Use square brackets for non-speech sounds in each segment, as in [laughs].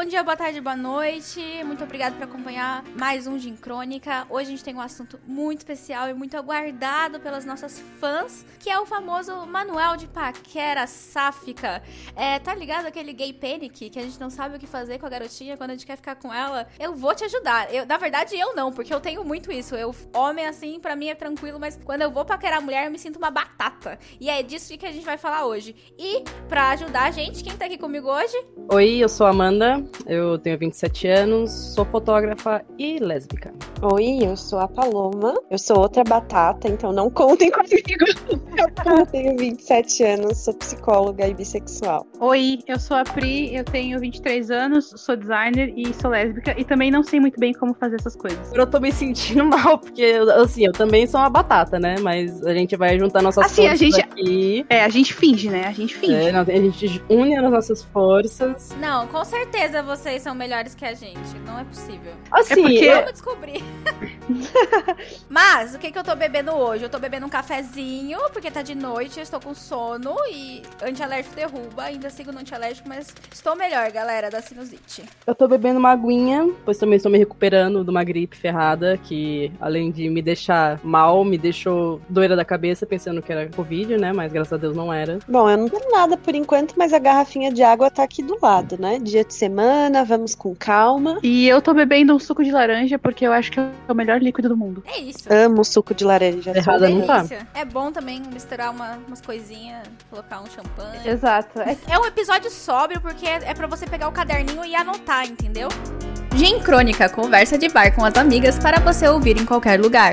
Bom dia, boa tarde, boa noite. Muito obrigada por acompanhar mais um Gin Crônica. Hoje a gente tem um assunto muito especial e muito aguardado pelas nossas fãs, que é o famoso Manuel de Paquera Sáfica. É, tá ligado aquele gay panic que a gente não sabe o que fazer com a garotinha quando a gente quer ficar com ela? Eu vou te ajudar. Eu, na verdade, eu não, porque eu tenho muito isso. Eu, homem assim, para mim é tranquilo, mas quando eu vou paquerar mulher, eu me sinto uma batata. E é disso que a gente vai falar hoje. E para ajudar a gente, quem tá aqui comigo hoje? Oi, eu sou a Amanda, eu tenho 27 anos, sou fotógrafa e lésbica. Oi, eu sou a Paloma, eu sou outra batata, então não contem [laughs] comigo. Eu tenho 27 anos, sou psicóloga e bissexual. Oi, eu sou a Pri, eu tenho 23 anos, sou designer e sou lésbica e também não sei muito bem como fazer essas coisas. Eu tô me sentindo [laughs] mal, porque, assim, eu também sou uma batata, né? Mas a gente vai juntar nossas assim, forças a gente, aqui. É, a gente finge, né? A gente finge. É, não, a gente une as nossas forças. Não, com certeza vocês são melhores que a gente. Não é possível. Assim, É porque- eu- Vamos descobrir. [laughs] Mas, o que, que eu tô bebendo hoje? Eu tô bebendo um cafezinho, porque tá de noite, eu estou com sono e antialérgico derruba. Ainda sigo no antialérgico, mas estou melhor, galera, da sinusite. eu tô bebendo uma aguinha, pois também estou me recuperando de uma gripe ferrada, que além de me deixar mal, me deixou doida da cabeça, pensando que era Covid, né? Mas graças a Deus não era. Bom, eu não tenho nada por enquanto, mas a garrafinha de água tá aqui do lado, né? Dia de semana, vamos com calma. E eu tô bebendo um suco de laranja porque eu acho que é o melhor líquido do mundo. É isso. Amo suco de laranja. Errada não tá. É bom também misturar uma- umas coisinhas, colocar um champanhe. Exato. É É um episódio sóbrio porque é é pra você pegar o caderninho e anotar, entendeu? Gin Crônica, conversa de bar com as amigas para você ouvir em qualquer lugar.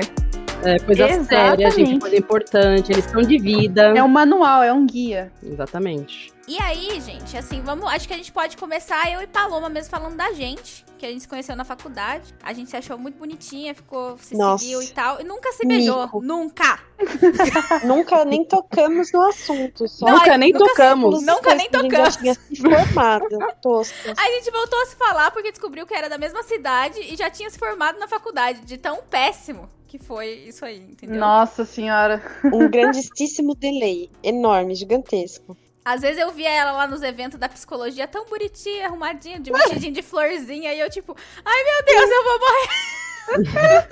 É, coisa séria, gente, Exatamente. coisa importante, eles são de vida. É um manual, é um guia. Exatamente. E aí, gente, assim, vamos. Acho que a gente pode começar eu e Paloma mesmo falando da gente, que a gente se conheceu na faculdade. A gente se achou muito bonitinha, ficou, se Nossa. seguiu e tal. E nunca se beijou. Mico. Nunca! [laughs] Nunca nem tocamos no assunto. Só Não, nunca nem nunca se- tocamos. Nunca nem tocamos. Tinha se formado. [laughs] Tosca. A gente voltou a se falar porque descobriu que era da mesma cidade e já tinha se formado na faculdade, de tão péssimo que foi isso aí, entendeu? Nossa senhora. Um [laughs] grandíssimo delay. Enorme, gigantesco. Às vezes eu via ela lá nos eventos da psicologia tão bonitinha, arrumadinha, de vestidinho de florzinha, e eu tipo, ai meu Deus, eu vou morrer.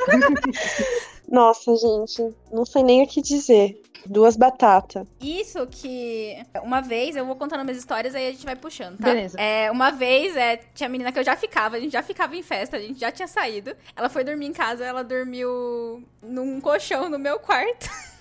[laughs] Nossa, gente, não sei nem o que dizer. Duas batatas. Isso que uma vez, eu vou contando minhas histórias, aí a gente vai puxando, tá? Beleza. É, uma vez, é, tinha menina que eu já ficava, a gente já ficava em festa, a gente já tinha saído. Ela foi dormir em casa, ela dormiu num colchão no meu quarto. [laughs]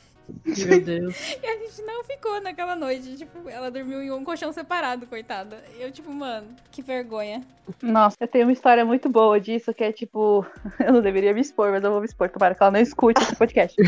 Meu Deus. [laughs] E a gente não ficou naquela noite. Tipo, ela dormiu em um colchão separado, coitada. E eu, tipo, mano, que vergonha. Nossa, eu tenho uma história muito boa disso, que é tipo. [laughs] Eu não deveria me expor, mas eu vou me expor, tomara que ela não escute esse podcast. [laughs]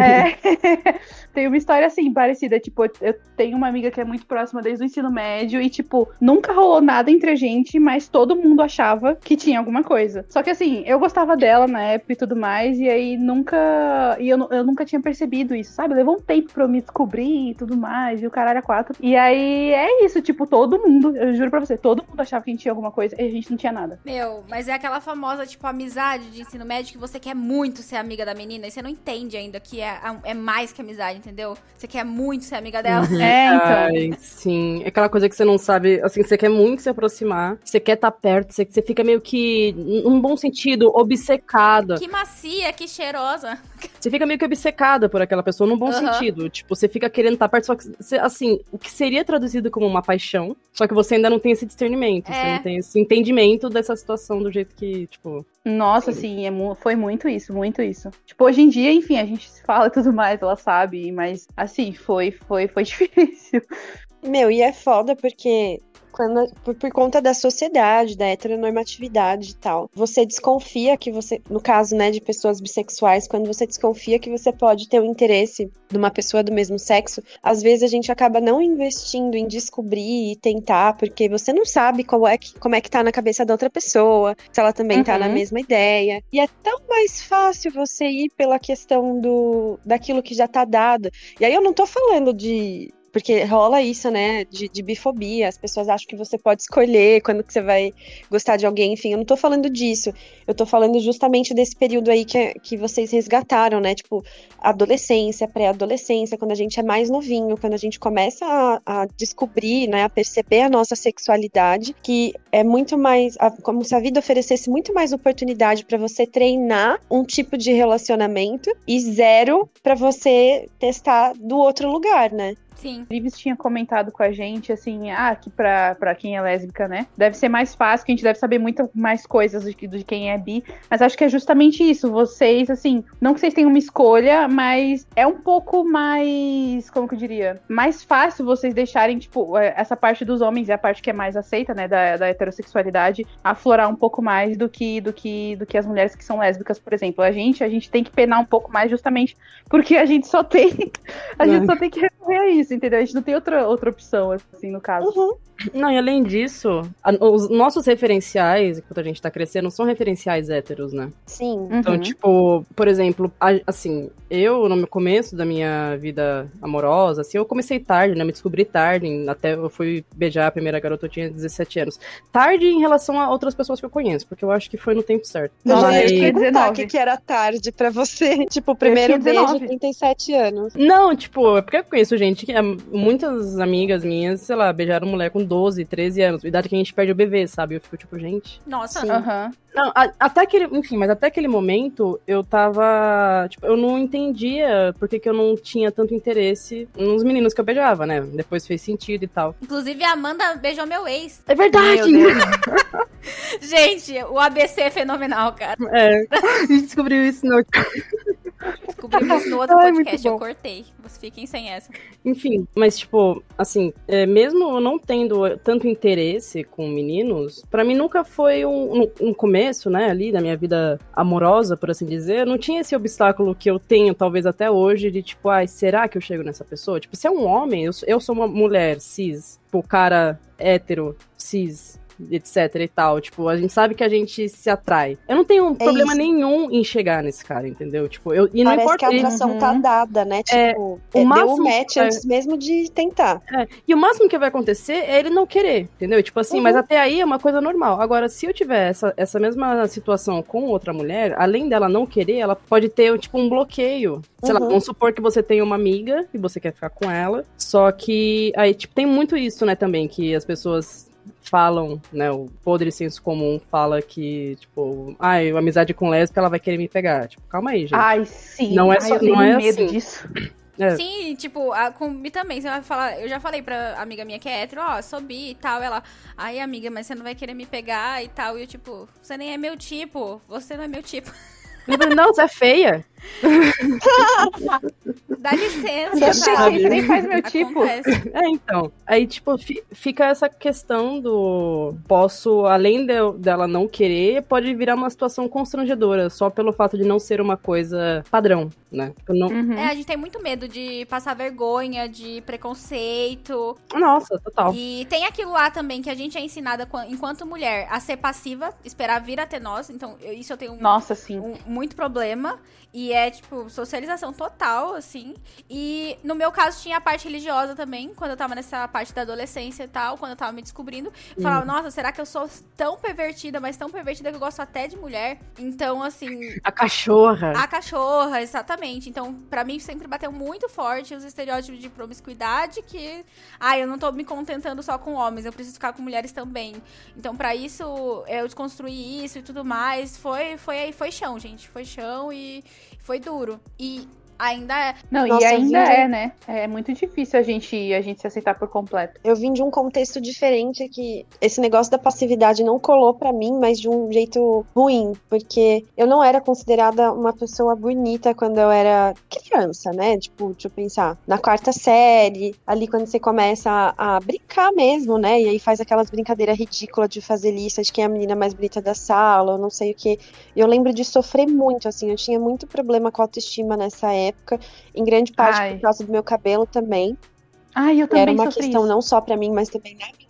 É, tem uma história assim, parecida. Tipo, eu tenho uma amiga que é muito próxima desde o ensino médio e, tipo, nunca rolou nada entre a gente, mas todo mundo achava que tinha alguma coisa. Só que assim, eu gostava dela na época e tudo mais, e aí nunca. E eu, eu nunca tinha percebido isso, sabe? Levou um tempo pra eu me descobrir e tudo mais, e o caralho é quatro. E aí é isso, tipo, todo mundo, eu juro pra você, todo mundo achava que a gente tinha alguma coisa e a gente não tinha nada. Meu, mas é aquela famosa, tipo, amizade de ensino médio que você quer muito ser amiga da menina e você não entende ainda que é, é mais que amizade, entendeu? Você quer muito ser amiga dela. É, então. Ai, sim. É aquela coisa que você não sabe, assim, você quer muito se aproximar, você quer estar perto, você, você fica meio que, num bom sentido, obcecada. Que macia, que cheirosa. Você fica meio que obcecada por aquela pessoa, num bom Aham. sentido. Tipo, você fica querendo estar perto, só que, você- assim, o que seria traduzido como uma paixão, só que você ainda não tem esse discernimento, você É. não tem esse entendimento dessa situação do jeito que, tipo, Nossa, sim, é foi muito isso, muito isso. Tipo, hoje em dia, enfim, a gente se fala e tudo mais, ela sabe, mas assim, foi, foi, foi [laughs] difícil. Meu, e é foda porque por, por conta da sociedade, da heteronormatividade e tal, você desconfia que você, no caso, né, de pessoas bissexuais, quando você desconfia que você pode ter o interesse de uma pessoa do mesmo sexo, às vezes a gente acaba não investindo em descobrir e tentar, porque você não sabe como é que, como é que tá na cabeça da outra pessoa, se ela também tá na Uhum. mesma ideia. E é tão mais fácil você ir pela questão do daquilo que já tá dado. E aí eu não tô falando de porque rola isso, né, de, de bifobia, as pessoas acham que você pode escolher quando que você vai gostar de alguém, enfim, eu não tô falando disso, eu tô falando justamente desse período aí que, que vocês resgataram, né, tipo, adolescência, pré-adolescência, quando a gente é mais novinho, quando a gente começa a, a descobrir, né, a perceber a nossa sexualidade, que é muito mais, a, como se a vida oferecesse muito mais oportunidade para você treinar um tipo de relacionamento e zero para você testar do outro lugar, né? Sim. O Ives tinha comentado com a gente, assim, ah, que pra, pra quem é lésbica, né? Deve ser mais fácil, que a gente deve saber muito mais coisas do que de quem é bi. Mas acho que é justamente isso. Vocês, assim, não que vocês tenham uma escolha, mas é um pouco mais, como que eu diria? Mais fácil vocês deixarem, tipo, é, essa parte dos homens é a parte que é mais aceita, né? Da, da heterossexualidade, aflorar um pouco mais do que, do que do que as mulheres que são lésbicas, por exemplo. A gente, a gente tem que penar um pouco mais justamente porque a gente só tem. [laughs] A gente só tem que isso isso, entendeu? A gente não tem outra, outra opção, assim, no caso. Uhum. Não, e além disso, a, os nossos referenciais, enquanto a gente tá crescendo, são referenciais héteros, né? Sim. Então, Uhum. tipo, por exemplo, a- assim, eu, no começo da minha vida amorosa, assim, eu comecei tarde, né? Me descobri tarde, até eu fui beijar a primeira garota, eu tinha 17 anos. Tarde em relação a outras pessoas que eu conheço, porque eu acho que foi no tempo certo. Eu já Mas- ia te perguntar 19. o que, que era tarde pra você. [laughs] Tipo, o primeiro beijo, 19. 37 anos. Não, tipo, é porque eu conheço gente que. Muitas amigas minhas, sei lá, beijaram mulher com 12, 13 anos. Idade que a gente perde o bebê, sabe? Eu fico tipo, gente. Nossa. Aham. Não, a- até aquele. Enfim, mas até aquele momento eu tava. Tipo, eu não entendia por que, que eu não tinha tanto interesse nos meninos que eu beijava, né? Depois fez sentido e tal. inclusive a Amanda beijou meu ex. É verdade! [laughs] Gente, o ABC é fenomenal, cara. É. A gente descobriu isso no. [laughs] Descobrimos no outro Ai, podcast, eu cortei. Vocês fiquem sem essa. Enfim, mas tipo, assim, é, mesmo eu não tendo tanto interesse com meninos, pra mim nunca foi um, um- um começo, né, ali da minha vida amorosa, por assim dizer. Não tinha esse obstáculo que eu tenho, talvez até hoje, de tipo, ai, será que eu chego nessa pessoa? Tipo, se é um homem, eu, eu sou uma mulher cis, tipo, cara hétero, cis. Etc e tal. Tipo, a gente sabe que a gente se atrai. Eu não tenho problema isso. nenhum em chegar nesse cara, entendeu? Tipo, eu. E não Parece importa. que a atração Uhum. tá dada, né? É, Tipo, o é, deu máximo o match que- antes mesmo de tentar. É, E o máximo que vai acontecer é ele não querer, entendeu? Tipo assim, Uhum. mas até aí é uma coisa normal. Agora, se eu tiver essa, essa mesma situação com outra mulher, além dela não querer, ela pode ter, tipo, um bloqueio. Sei lá, Uhum. vamos supor que você tem uma amiga e você quer ficar com ela. Só que aí, tipo, tem muito isso, né, também, que as pessoas falam, né, o podre senso comum fala que, tipo, ai, amizade com lésbica, ela vai querer me pegar. Tipo, calma aí, gente. Ai, sim. Não é Ai, só- eu tenho não é medo assim. disso. É. Sim, tipo, a, com bi também. Você vai falar. Eu já falei pra amiga minha que é hétero, ó, sou bi e tal. Ela, ai, amiga, mas você não vai querer me pegar e tal. E eu, tipo, você nem é meu tipo. Você não é meu tipo. Não, você é feia. [laughs] Dá licença, Você sabe? Nem faz meu tipo. É, então. Aí, tipo, fi- fica essa questão do. Posso, além de eu- dela não querer, pode virar uma situação constrangedora, só pelo fato de não ser uma coisa padrão, né? Não... Uhum. É, a gente tem muito medo de passar vergonha, de preconceito. Nossa, total. E tem aquilo lá também que a gente é ensinada quan- enquanto mulher a ser passiva, esperar vir até nós. Então, eu- isso eu tenho um- Nossa, sim. um- muito problema. E é, tipo, socialização total, assim. E no meu caso tinha a parte religiosa também, quando eu tava nessa parte da adolescência e tal, quando eu tava me descobrindo. Eu falava, nossa, será que eu sou tão pervertida, mas tão pervertida que eu gosto até de mulher? Então, assim, A cachorra. a cachorra, exatamente. Então, pra mim sempre bateu muito forte os estereótipos de promiscuidade que, ah, eu não tô me contentando só com homens, eu preciso ficar com mulheres também. Então, pra isso, eu desconstruir isso e tudo mais, foi foi foi chão, gente, foi chão e foi duro. E ainda é. Não, Nossa, e ainda vi- é, né? É muito difícil a gente, a gente se aceitar por completo. Eu vim de um contexto diferente que esse negócio da passividade não colou pra mim, mas de um jeito ruim, porque eu não era considerada uma pessoa bonita quando eu era criança, né? Tipo, deixa eu pensar, na quarta série, ali quando você começa a, a brincar mesmo, né? E aí faz aquelas brincadeiras ridículas de fazer lista de quem é a menina mais bonita da sala, ou não sei o que. Eu lembro de sofrer muito, assim, eu tinha muito problema com autoestima nessa época, em grande parte Ai. por causa do meu cabelo também. Ai, eu também era uma sofri questão isso. não só pra mim, mas também na minha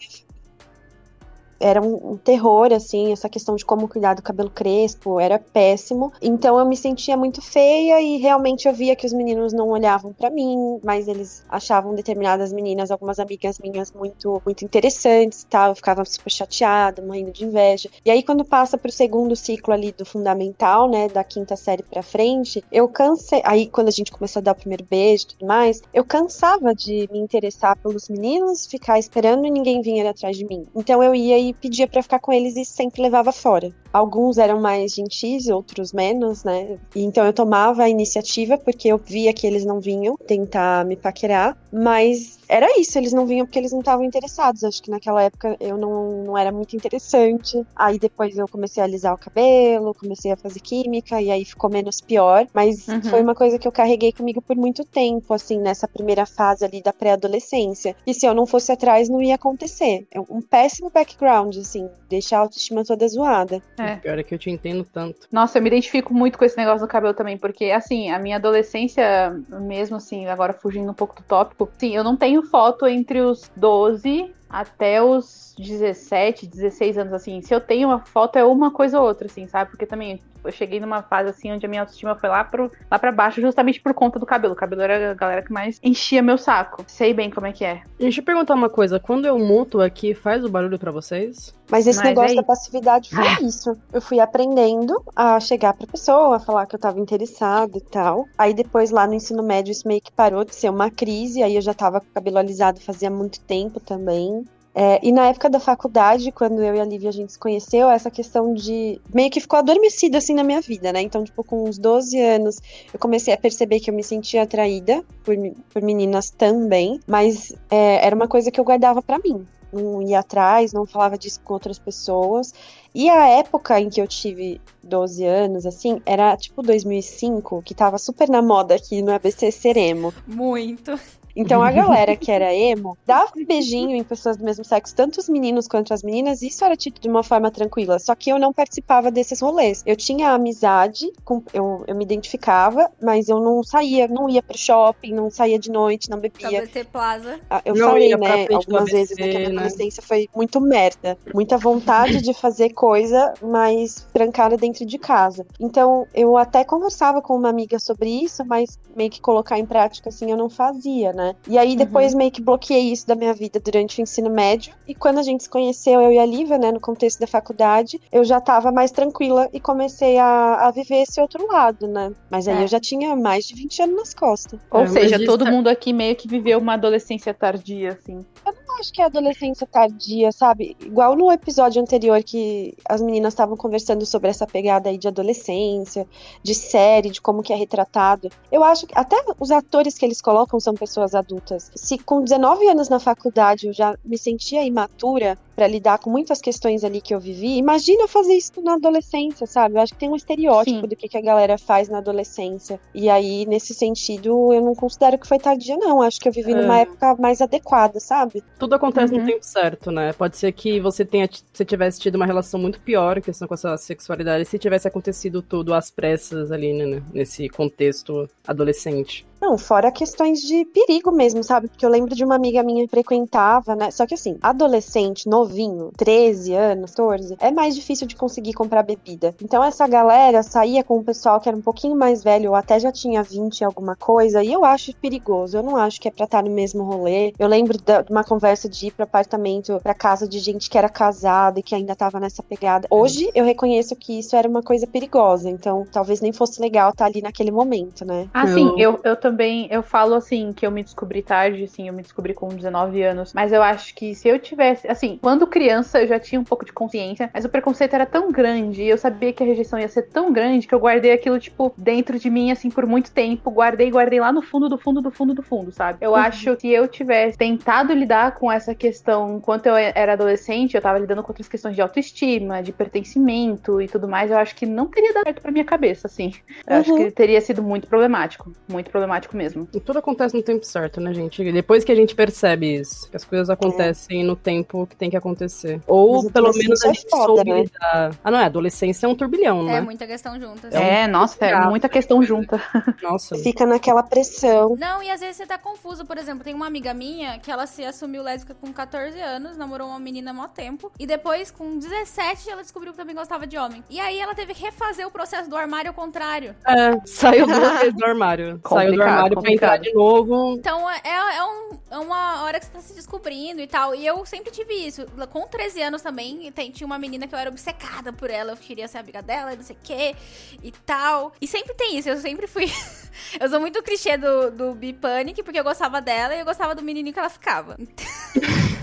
era um, terror, assim, essa questão de como cuidar do cabelo crespo, era péssimo. Então eu me sentia muito feia e realmente eu via que os meninos não olhavam para mim, mas eles achavam determinadas meninas, algumas amigas minhas, muito, muito interessantes e tal. Eu ficava super chateada, morrendo de inveja. E aí, quando passa pro segundo ciclo ali do fundamental, né, da quinta série pra frente, eu cansei. Aí, quando a gente começou a dar o primeiro beijo e tudo mais, eu cansava de me interessar pelos meninos, ficar esperando e ninguém vinha atrás de mim. Então eu ia e pedia para ficar com eles e sempre levava fora. Alguns eram mais gentis, outros menos, né? E então eu tomava a iniciativa porque eu via que eles não vinham tentar me paquerar, mas era isso, eles não vinham porque eles não estavam interessados. Acho que naquela época eu não, não era muito interessante. Aí depois eu comecei a alisar o cabelo, comecei a fazer química, e aí ficou menos pior. Mas uhum. foi uma coisa que eu carreguei comigo por muito tempo, assim, nessa primeira fase ali da pré-adolescência. E se eu não fosse atrás, não ia acontecer. É um péssimo background, assim, deixar a autoestima toda zoada. É. O pior é que eu te entendo tanto. Nossa, eu me identifico muito com esse negócio do cabelo também, porque, assim, a minha adolescência, mesmo assim, agora fugindo um pouco do tópico, sim, eu não tenho foto entre os 12 até os 17, 16 anos, assim. Se eu tenho uma foto, é uma coisa ou outra, assim, sabe? Porque também eu cheguei numa fase, assim, onde a minha autoestima foi lá, pro, lá pra baixo, justamente por conta do cabelo. O cabelo era a galera que mais enchia meu saco. Sei bem como é que é. Deixa eu perguntar uma coisa. Quando eu muto aqui, faz o barulho para vocês? Mas esse Mas negócio aí... da passividade foi ah. [laughs] isso. Eu fui aprendendo a chegar pra pessoa, a falar que eu tava interessada e tal. Aí depois, lá no ensino médio, isso meio que parou de ser uma crise. Aí eu já tava com o cabelo alisado fazia muito tempo também. É, e na época da faculdade, quando eu e a Lívia a gente se conheceu, essa questão de. meio que ficou adormecida assim na minha vida, né? Então, tipo, com uns 12 anos, eu comecei a perceber que eu me sentia atraída por, por meninas também, mas é, era uma coisa que eu guardava para mim. Não ia atrás, não falava disso com outras pessoas. E a época em que eu tive 12 anos, assim, era tipo 2005, que tava super na moda aqui no ABC Seremo. Muito. Então a [laughs] galera que era emo dava um beijinho em pessoas do mesmo sexo, tanto os meninos quanto as meninas, e isso era tido de uma forma tranquila. Só que eu não participava desses rolês. Eu tinha amizade, com, eu, eu me identificava, mas eu não saía, não ia pro shopping, não saía de noite, não bebia. WT Plaza. Ah, eu não falei, né, algumas vezes né, que a minha né? adolescência foi muito merda. Muita vontade de fazer coisa, mas trancada dentro de casa. Então eu até conversava com uma amiga sobre isso, mas meio que colocar em prática assim eu não fazia, né? Né? E aí depois uhum. meio que bloqueei isso da minha vida durante o ensino médio. E quando a gente se conheceu, eu e a Lívia, né, no contexto da faculdade, eu já tava mais tranquila e comecei a, a viver esse outro lado, né? Mas aí é. eu já tinha mais de 20 anos nas costas. Ou é, seja, todo tá... mundo aqui meio que viveu uma adolescência tardia, assim. Eu não acho que é adolescência tardia, sabe? Igual no episódio anterior que as meninas estavam conversando sobre essa pegada aí de adolescência, de série, de como que é retratado. Eu acho que até os atores que eles colocam são pessoas adultas. Se com 19 anos na faculdade eu já me sentia imatura para lidar com muitas questões ali que eu vivi, imagina fazer isso na adolescência, sabe? Eu acho que tem um estereótipo Sim. do que, que a galera faz na adolescência. E aí, nesse sentido, eu não considero que foi tardia, não. Acho que eu vivi é. numa época mais adequada, sabe? Tudo acontece uhum. no tempo certo, né? Pode ser que você tenha você tivesse tido uma relação muito pior, questão com a sua sexualidade, se tivesse acontecido tudo às pressas ali, né? Nesse contexto adolescente. Não, fora questões de perigo mesmo, sabe? Porque eu lembro de uma amiga minha que frequentava, né? Só que assim, adolescente, novinho, 13 anos, 14, é mais difícil de conseguir comprar bebida. Então essa galera saía com o pessoal que era um pouquinho mais velho, ou até já tinha 20 alguma coisa, e eu acho perigoso. Eu não acho que é pra estar no mesmo rolê. Eu lembro de uma conversa de ir pro apartamento, pra casa de gente que era casada e que ainda tava nessa pegada. Hoje eu reconheço que isso era uma coisa perigosa, então talvez nem fosse legal estar ali naquele momento, né? Ah, sim, eu, eu tô também, eu falo assim, que eu me descobri tarde, assim, eu me descobri com 19 anos. Mas eu acho que se eu tivesse, assim, quando criança eu já tinha um pouco de consciência, mas o preconceito era tão grande, eu sabia que a rejeição ia ser tão grande que eu guardei aquilo, tipo, dentro de mim, assim, por muito tempo. Guardei, guardei lá no fundo do fundo do fundo do fundo, sabe? Eu uhum. acho que eu tivesse tentado lidar com essa questão enquanto eu era adolescente, eu tava lidando com outras questões de autoestima, de pertencimento e tudo mais, eu acho que não teria dado certo pra minha cabeça, assim. Eu uhum. acho que teria sido muito problemático. Muito problemático automático mesmo. E tudo acontece no tempo certo, né, gente? Depois que a gente percebe isso, que as coisas acontecem no tempo que tem que acontecer. Ou pelo menos a adolescência gente é foda, soube né? lidar. Ah, não é? Adolescência é um turbilhão, É né? muita questão junta. É um- É, nossa, é muita questão junta. [laughs] Nossa. Fica naquela pressão. Não, e às vezes você tá confuso. Por exemplo, tem uma amiga minha que ela se assumiu lésbica com 14 anos, namorou uma menina há mó tempo. E depois, com 17, ela descobriu que também gostava de homem. E aí ela teve que refazer o processo do armário ao contrário. É, saiu duas vezes do [laughs] armário. saiu do Complicado, armário pra entrar de novo. Então é, é, um- é uma hora que você tá se descobrindo e tal. E eu sempre tive isso. Com 13 anos também, tem- tinha uma menina que eu era obcecada por ela. Eu queria ser amiga dela, não sei o quê e tal. E sempre tem isso. Eu sempre fui. [laughs] eu sou muito clichê do, do Bipanic, porque eu gostava dela e eu gostava do menininho que ela ficava. [laughs]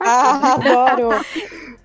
Ah, adoro.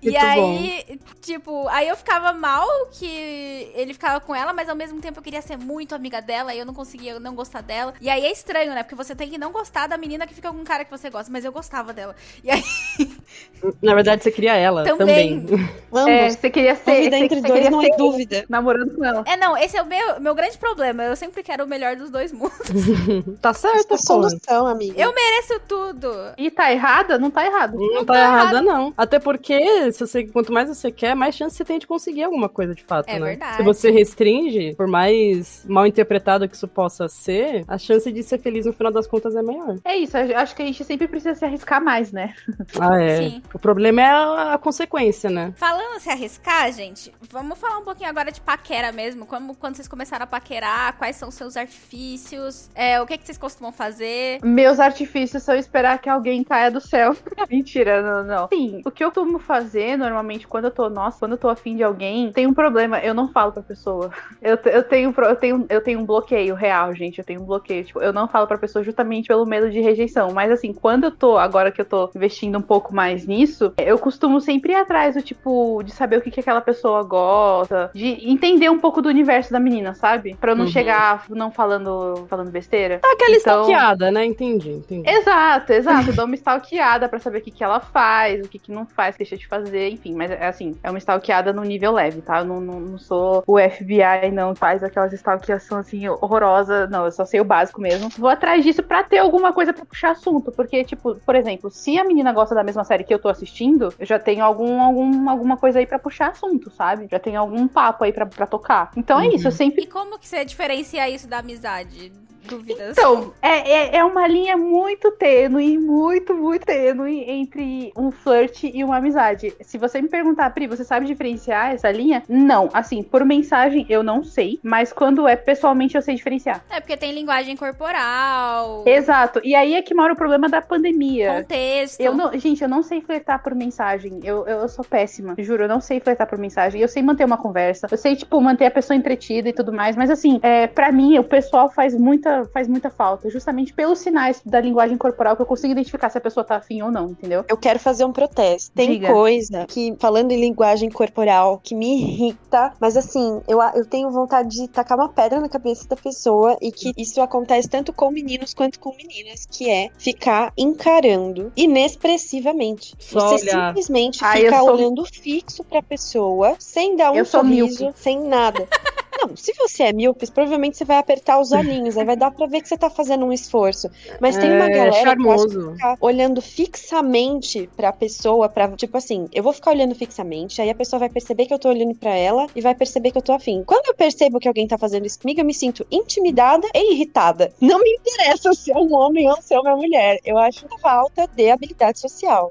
E Muito aí, tipo, aí eu ficava mal que ele ficava com ela, mas ao mesmo tempo eu queria ser muito amiga dela e eu não conseguia não gostar dela. E aí é estranho, né? Porque você tem que não gostar da menina que fica com um cara que você gosta, mas eu gostava dela. E aí [laughs] Na verdade, você queria ela Também. também. Vamos. É, você queria ser. Dúvida entre você dois não é dúvida. Namorando com ela. É, não, esse é o meu, meu grande problema. Eu sempre quero o melhor dos dois mundos. [laughs] tá certo, é solução, amiga. Eu mereço tudo. E tá errada? Não tá errado. Não tá errada, não. Até porque, se você, quanto mais você quer, mais chance você tem de conseguir alguma coisa de fato, É né? verdade. Se você restringe, por mais mal interpretado que isso possa ser, a chance de ser feliz no final das contas é maior. É isso, acho que a gente sempre precisa se arriscar mais, né? [laughs] Ah, é. Sim. O problema é a, a consequência, né? Falando se arriscar, gente, vamos falar um pouquinho agora de paquera mesmo. Como, quando vocês começaram a paquerar, quais são os seus artifícios, é, o que, que vocês costumam fazer. Meus artifícios são esperar que alguém caia do céu. [laughs] Mentira, não, não. Sim, o que eu costumo fazer normalmente quando eu tô, nossa, quando eu tô afim de alguém, tem um problema, eu não falo pra pessoa. Eu, eu, tenho, eu, tenho, eu tenho um bloqueio real, gente. Eu tenho um bloqueio. Tipo, eu não falo pra pessoa justamente pelo medo de rejeição. Mas assim, quando eu tô, agora que eu tô investindo um pouco mais nisso, eu costumo sempre ir atrás do tipo, de saber o que, que aquela pessoa gosta, de entender um pouco do universo da menina, sabe? Pra eu não Uhum. chegar não falando, falando besteira. Tá aquela Então- stalkeada, né? Entendi, entendi. Exato, exato. Eu dou uma stalkeada pra saber o que, que ela faz, o que, que não faz, deixa de fazer, enfim. Mas é assim, é uma stalkeada no nível leve, tá? Eu não, não, não sou o FBI, não faz aquelas stalkeação assim horrorosa. Não, eu só sei o básico mesmo. Vou atrás disso pra ter alguma coisa pra puxar assunto. Porque, tipo, por exemplo, se a menina gosta da mesma série que eu tô assistindo, eu já tenho algum, algum, alguma coisa aí pra puxar assunto, sabe? Já tenho algum papo aí pra, pra tocar. Então é Uhum. isso, eu sempre E como que você diferencia isso da amizade? Dúvidas. Então, é, é, é uma linha muito tênue, muito, muito tênue entre um flirt e uma amizade. Se você me perguntar, Pri, você sabe diferenciar essa linha? Não. Assim, por mensagem eu não sei, mas quando é pessoalmente eu sei diferenciar. É porque tem linguagem corporal, Exato. E aí é que mora o problema da pandemia. contexto. Eu não, gente, eu não sei flertar por mensagem. Eu, eu, eu sou péssima. Juro, eu não sei flertar por mensagem. Eu sei manter uma conversa. Eu sei, tipo, manter a pessoa entretida e tudo mais. Mas assim, é, para mim, o pessoal faz muita, faz muita falta. Justamente pelos sinais da linguagem corporal que eu consigo identificar se a pessoa tá afim ou não, entendeu? Eu quero fazer um protesto. Tem Diga. coisa que, falando em linguagem corporal, que me irrita, mas assim, eu, eu tenho vontade de tacar uma pedra na cabeça da pessoa e que isso acontece tanto com meninos quanto com meninas, que é ficar encarando inexpressivamente. Só Você olhar. simplesmente eu fica sou- olhando fixo pra pessoa, sem dar um Eu sorriso, sem nada. [laughs] Não, se você é míope, provavelmente você vai apertar os olhinhos, aí vai dar pra ver que você tá fazendo um esforço. Mas tem uma É galera que charmoso. ficar olhando fixamente pra pessoa, pra, tipo assim, eu vou ficar olhando fixamente, aí a pessoa vai perceber que eu tô olhando pra ela e vai perceber que eu tô afim. Quando eu percebo que alguém tá fazendo isso comigo, eu me sinto intimidada e irritada. Não me interessa se é um homem ou se é uma mulher. Eu acho falta de habilidade social.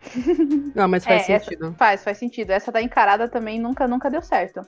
Não, mas faz É, essa- sentido. Faz, faz sentido. Essa da encarada também nunca, nunca deu certo.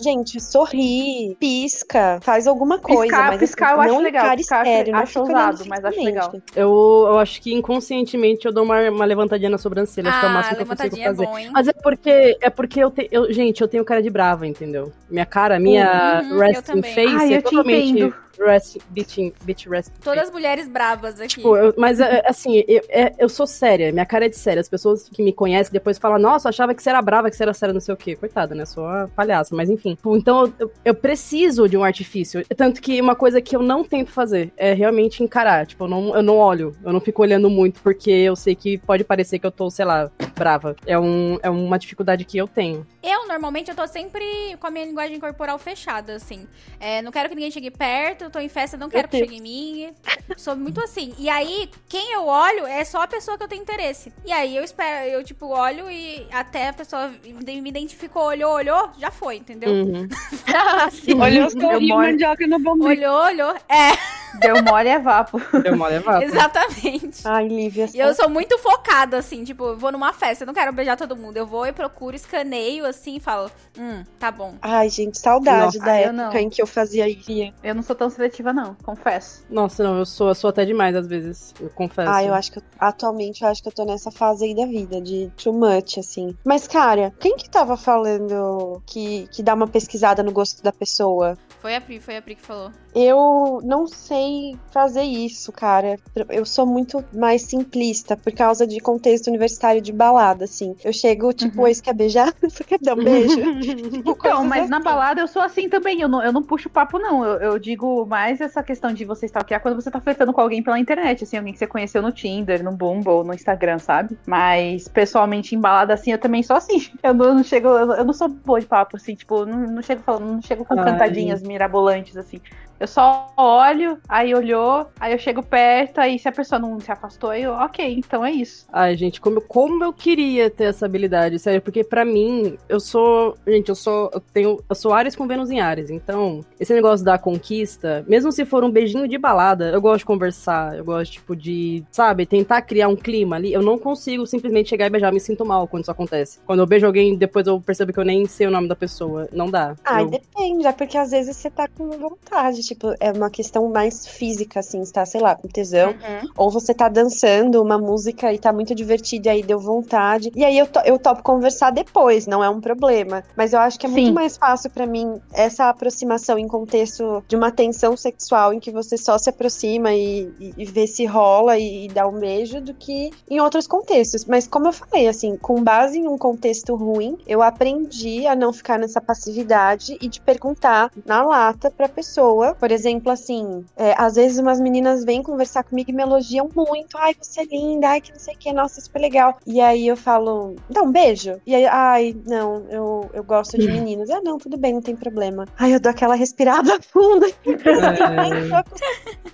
Gente, sorri, pisca, faz alguma coisa. Piscar- mas piscar assim, eu acho não legal, piscar eu sério, não acho ousado, mas acho legal. Eu, eu acho que inconscientemente eu dou uma, uma levantadinha na sobrancelha. acho que é o Ah, máximo que eu consigo é fazer. bom, hein? Mas é porque, é porque eu, te, eu. Gente, eu tenho cara de brava, entendeu? Minha cara, minha Uhum, resting face Ai, é totalmente entendo. Rest, beach resting Todas mulheres bravas aqui. Tipo, eu- mas é, assim, eu, é- eu sou séria, minha cara é de séria. As pessoas que me conhecem depois falam, nossa, achava que você era brava, que você era séria, não sei o quê. Coitada, né? Sou uma palhaça, mas enfim. Tipo, Então eu, eu preciso de um artifício. Tanto que uma coisa que eu não tento fazer é realmente encarar. Tipo, eu não, eu não olho, eu não fico olhando muito, porque eu sei que pode parecer que eu tô, sei lá, brava. É, um, é uma dificuldade que eu tenho. Eu, normalmente, eu tô sempre com a minha linguagem corporal fechada, assim. É, não quero que ninguém chegue perto, tô em festa, não quero que chegue em mim. Sou muito assim. E aí, quem eu olho é só a pessoa que eu tenho interesse. E aí eu espero, eu, tipo, olho e até a pessoa me identificou, olhou, olhou, já foi, entendeu? Uhum. [laughs] assim, olhou mandioca no. Olhou, olhou. É. Deu mole é vapo. Deu mole é vapo. Exatamente. Ai, Lívia. E eu sou muito focada, assim, tipo, eu vou numa festa, eu não quero beijar todo mundo. Eu vou e procuro, escaneio, assim, e falo, hum, tá bom. Ai, gente, saudade Nossa, da época não. em que eu fazia isso. Eu não sou tão seletiva, não, confesso. Nossa, não, eu sou, eu sou até demais às vezes, eu confesso. Ah, eu acho que eu- atualmente eu acho que eu tô nessa fase aí da vida, de too much, assim. Mas, cara, quem que tava falando que, que dá uma pesquisada no gosto da pessoa? Foi a Pri, foi a Pri que falou. Eu não sei fazer isso, cara. Eu sou muito mais simplista por causa de contexto universitário de balada, assim. Eu chego, tipo, Uhum. quer beijar? Você [laughs] quer dar um beijo? [laughs] tipo, Então, mas na assim. balada eu sou assim também. Eu não, eu não puxo papo, não. Eu, eu digo mais essa questão de você stalkear quando você tá flertando com alguém pela internet, assim, alguém que você conheceu no Tinder, no Bumble, no Instagram, sabe? Mas pessoalmente em balada assim, eu também sou assim. [laughs] Eu não, não chego, eu, eu não sou boa de papo, assim, tipo, não, não chego falando, não chego com Ai. cantadinhas mirabolantes, assim. Eu só olho, aí olhou, aí eu chego perto, aí se a pessoa não se afastou, aí eu, ok, então é isso. Ai, gente, como, como eu queria ter essa habilidade, sério, porque pra mim, eu sou. Gente, eu sou. Eu tenho. Eu sou Ares com Vênus em Ares. Então, esse negócio da conquista, mesmo se for um beijinho de balada, eu gosto de conversar. Eu gosto, tipo, de, sabe, tentar criar um clima ali. Eu não consigo simplesmente chegar e beijar, eu me sinto mal quando isso acontece. Quando eu beijo alguém, depois eu percebo que eu nem sei o nome da pessoa. Não dá. Ai, Eu- depende, é porque às vezes você tá com vontade, tipo, é uma questão mais física, assim, você tá, sei lá, com tesão, ou você tá dançando uma música e tá muito divertido e aí deu vontade, e aí eu, to- eu topo conversar depois, não é um problema, mas eu acho que é muito Sim. mais fácil pra mim essa aproximação em contexto de uma tensão sexual em que você só se aproxima e, e, e vê se rola e, e dá um beijo do que em outros contextos, mas como eu falei, assim, com base em um contexto ruim, eu aprendi a não ficar nessa passividade e de perguntar na lata pra pessoa. Por exemplo, assim, é, às vezes umas meninas vêm conversar comigo e me elogiam muito. Ai, você é linda, ai, que não sei o que, nossa, super legal. E aí eu falo, dá um beijo? E aí, ai, não, eu, eu gosto de meninos. Ah, não, tudo bem, não tem problema. Ai, eu dou aquela respirada [laughs] funda.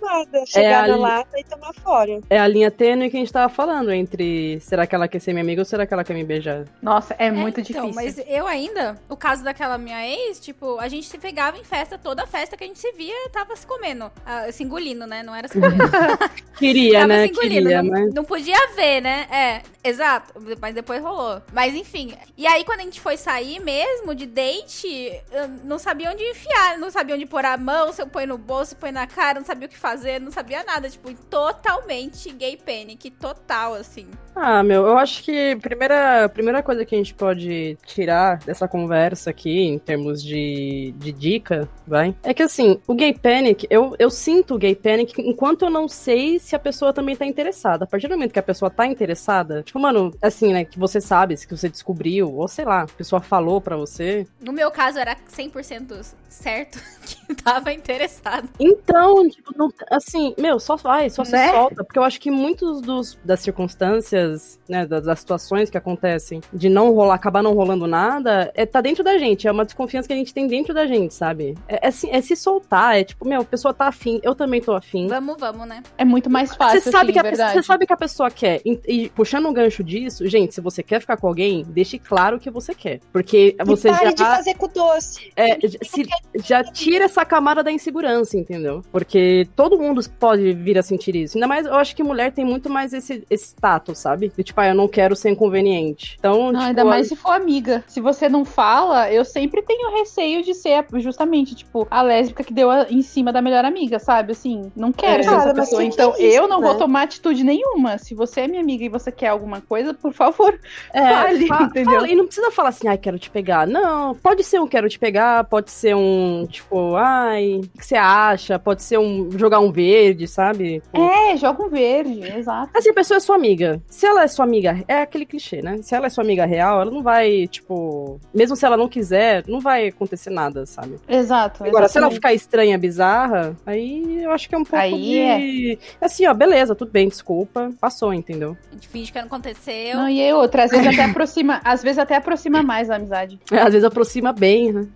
A chegar na ali- lata e tomar fora. É a linha tênue que a gente tava falando entre será que ela quer ser minha amiga ou será que ela quer me beijar? Nossa, é, É, muito então, difícil. Mas eu ainda, o caso daquela minha ex, tipo, a gente se pegava em festa, toda festa que a gente se via, tava se comendo. ah, se engolindo, né? Não era se comendo. [laughs] Queria, tava né? se engolindo. Queria, não, mas. não podia ver, né? É, exato. Mas depois rolou. Mas enfim. E aí, quando a gente foi sair mesmo, de date, eu não sabia onde enfiar, não sabia onde pôr a mão, se eu põe no bolso, se põe na cara, não sabia o que fazer, não sabia nada. Tipo, totalmente gay panic, total, assim. Ah, meu, eu acho que a primeira, primeira coisa que a gente pode tirar dessa conversa aqui, em termos de, de dica, vai, é que assim, o gay panic, eu, eu sinto o gay panic enquanto eu não sei se a pessoa também tá interessada. A partir do momento que a pessoa tá interessada, tipo, mano, assim, né, que você sabe, que você descobriu, ou sei lá, a pessoa falou pra você. No meu caso, era 100% certo [laughs] que tava interessado. Então, tipo, não, assim, meu, só vai, só Né? se solta, porque eu acho que muitos dos, das circunstâncias, né, das, das situações que acontecem de não rolar, acabar não rolando nada, é, tá dentro da gente, é uma desconfiança que a gente tem dentro da gente, sabe? É, é, é se soltar, é tipo, meu, a pessoa tá afim, eu também tô afim. Vamos, vamos, né? É muito mais fácil, Você sabe, assim, que a, você sabe que a pessoa quer. E, e puxando um gancho disso, gente, se você quer ficar com alguém, deixe claro que você quer. Porque você e pare já. de fazer com doce. É, se- já tira essa camada da insegurança, entendeu? Porque todo mundo pode vir a sentir isso. Ainda mais, eu acho que mulher tem muito mais esse, esse status, sabe? De tipo, ah, eu não quero ser inconveniente. Então, Não, tipo, ainda mais se for amiga. Se você não fala, eu sempre tenho receio de ser justamente, tipo, a lésbica que deu a- em cima da melhor amiga, sabe? Assim, não quero É. ser Cara, essa pessoa. Então, é isso, eu não vou né? tomar atitude nenhuma. Se você é minha amiga e você quer alguma coisa, por favor, é, fale, fa- entendeu? fala- e não precisa falar assim, ai, quero te pegar. Não, pode ser um quero te pegar, pode ser um, tipo, ai, o que você acha? Pode ser um jogar um verde, sabe? É, joga um verde, exato. Assim, a pessoa é sua amiga. Se ela é sua amiga, é aquele clichê, né? Se ela é sua amiga real, ela não vai, tipo. Mesmo se ela não quiser, não vai acontecer nada, sabe? Exato. Agora, se ela exatamente. ficar estranha, bizarra, aí eu acho que é um pouco Aí de. Assim, ó, beleza, tudo bem, desculpa. Passou, entendeu? A gente finge que não aconteceu. Não, e aí outra, às vezes até aproxima, às vezes até aproxima mais a amizade. É, [laughs] às vezes aproxima bem, né?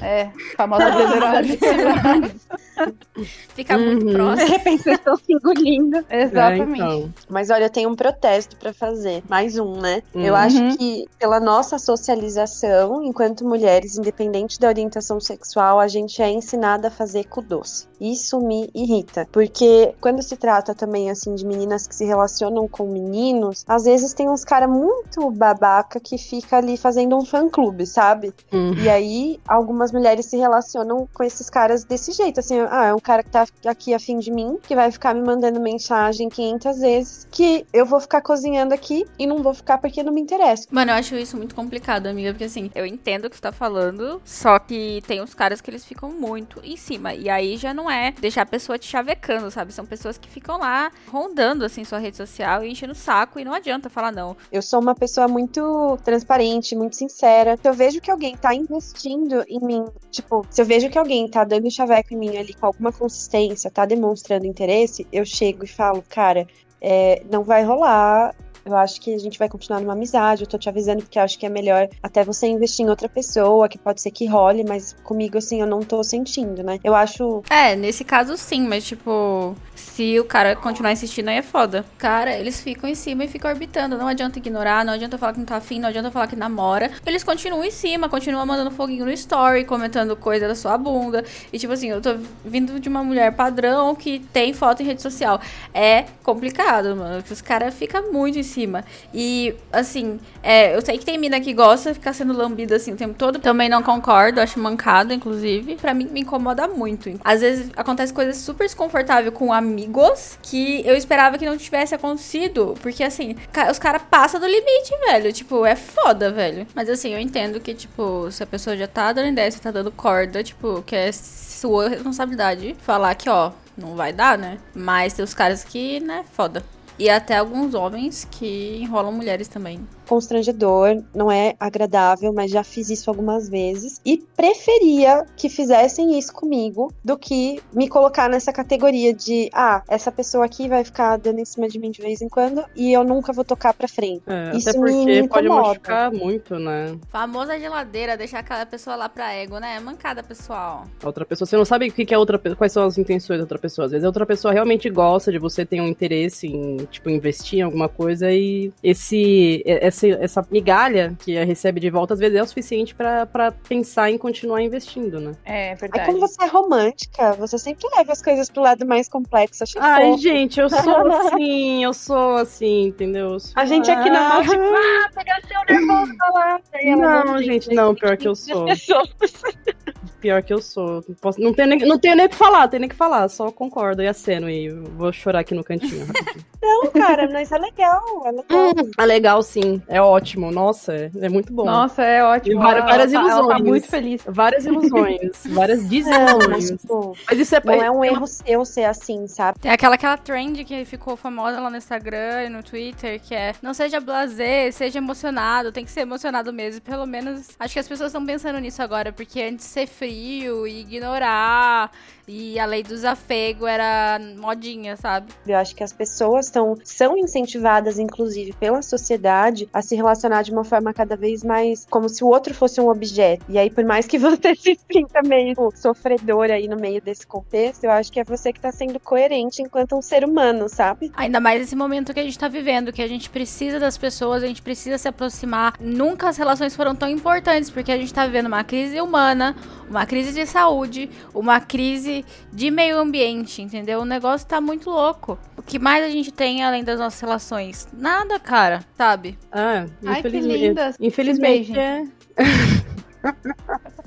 É, famosa [laughs] amizade. [laughs] [laughs] Fica muito Uhum. De próximo. repente vocês estão se engolindo. Exatamente. É, então. Mas olha, eu tenho um protesto pra fazer. Mais um, né? Uhum. Eu acho que pela nossa socialização, enquanto mulheres, independente da orientação sexual, a gente é ensinada a fazer cu doce. Isso me irrita. Porque quando se trata também, assim, de meninas que se relacionam com meninos, às vezes tem uns caras muito babaca que fica ali fazendo um fã-clube, sabe? Hum. E aí, algumas mulheres se relacionam com esses caras desse jeito, assim, ah, é um cara que tá aqui a fim de mim, que vai ficar me mandando mensagem 500 vezes, que eu vou ficar cozinhando aqui e não vou ficar porque não me interessa. Mano, eu acho isso muito complicado, amiga, porque assim, eu entendo o que você tá falando, só que tem uns caras que eles ficam muito em cima. E aí já não é deixar a pessoa te chavecando, sabe? São pessoas que ficam lá rondando, assim, sua rede social e enchendo o saco e não adianta falar não. Eu sou uma pessoa muito transparente, muito sincera. Se eu vejo que alguém tá investindo em mim, tipo, se eu vejo que alguém tá dando chaveco em mim ali com alguma consistência, tá demonstrando interesse, eu chego e falo, cara, é, não vai rolar. Eu acho que a gente vai continuar numa amizade. Eu tô te avisando porque acho que é melhor até você investir em outra pessoa, que pode ser que role, mas comigo, assim, eu não tô sentindo, né? Eu acho É, nesse caso sim, mas tipo, se o cara continuar insistindo aí é foda. Cara, eles ficam em cima e ficam orbitando. Não adianta ignorar, não adianta falar que não tá afim, não adianta falar que namora. Eles continuam em cima, continuam mandando foguinho no story, comentando coisa da sua bunda. E tipo assim, eu tô vindo de uma mulher padrão que tem foto em rede social. É complicado, mano. que Os caras ficam muito em cima. E, assim, é, eu sei que tem mina que gosta de ficar sendo lambida assim o tempo todo. Também não concordo, acho mancado, inclusive. Pra mim, me incomoda muito. Às vezes acontece coisas super desconfortáveis com amigos que eu esperava que não tivesse acontecido. Porque, assim, os caras passam do limite, velho. Tipo, é foda, velho. Mas, assim, eu entendo que, tipo, se a pessoa já tá dando ideia, se tá dando corda, tipo, que é sua responsabilidade falar que, ó, não vai dar, né? Mas tem os caras que, né, foda. E até alguns homens que enrolam mulheres também. Constrangedor, não é agradável, mas já fiz isso algumas vezes e preferia que fizessem isso comigo do que me colocar nessa categoria de ah, essa pessoa aqui vai ficar dando em cima de mim de vez em quando e eu nunca vou tocar pra frente. É, Isso até me- porque me pode incomoda. machucar muito, né? Famosa geladeira, deixar aquela pessoa lá pra ego, né? Mancada, pessoal. Outra pessoa. Você não sabe o que é outra quais são as intenções da outra pessoa. Às vezes a outra pessoa realmente gosta de você, tem um interesse em, tipo, investir em alguma coisa e esse, essa, essa migalha que recebe de volta, às vezes é o suficiente pra pra pensar em continuar investindo, né? É Aí verdade. como você é romântica, você sempre leva as coisas pro lado mais complexo. Achei Ai, fofo. gente, eu sou [laughs] assim, eu sou assim, entendeu? Eu sou- A gente aqui na mão, tipo, Ah, ah, pegação nervosa lá. Aí Não, gente, não, pior que eu [laughs] sou. Pior que eu sou. Não, posso- não, tenho nem, não tenho nem o que falar, tenho nem o que falar, só concordo e aceno e vou chorar aqui no cantinho. [laughs] Não, cara, mas é legal, é legal. é legal, sim. É ótimo. Nossa, é, é muito bom. Nossa, é ótimo. E várias- Ela- várias ela tá- Ela tá ilusões. muito feliz. Várias ilusões, [laughs] várias Não, desilusões. mas, tipo, Mas isso é, não é um erro seu ser assim, sabe? Tem aquela, aquela trend que ficou famosa lá no Instagram e no Twitter, que é não seja blasé, seja emocionado, tem que ser emocionado mesmo. Pelo menos, acho que as pessoas estão pensando nisso agora, porque antes ser frio e ignorar e a lei do desafego era modinha, sabe? Eu acho que as pessoas tão, são incentivadas, inclusive, pela sociedade a se relacionar de uma forma cada vez mais como se o outro fosse um objeto. E aí, por mais que [laughs] você se sinta meio sofredor aí no meio desse contexto, eu acho que é você que tá sendo coerente enquanto um ser humano, sabe? Ainda mais esse momento que a gente tá vivendo, que a gente precisa das pessoas, a gente precisa se aproximar. Nunca as relações foram tão importantes, porque a gente tá vivendo uma crise humana, uma crise de saúde, uma crise de meio ambiente, entendeu? O negócio tá muito louco. O que mais a gente tem além das nossas relações? Nada, cara, sabe? Ah, Ai, que infelizmente. lindas. Infelizmente Se é.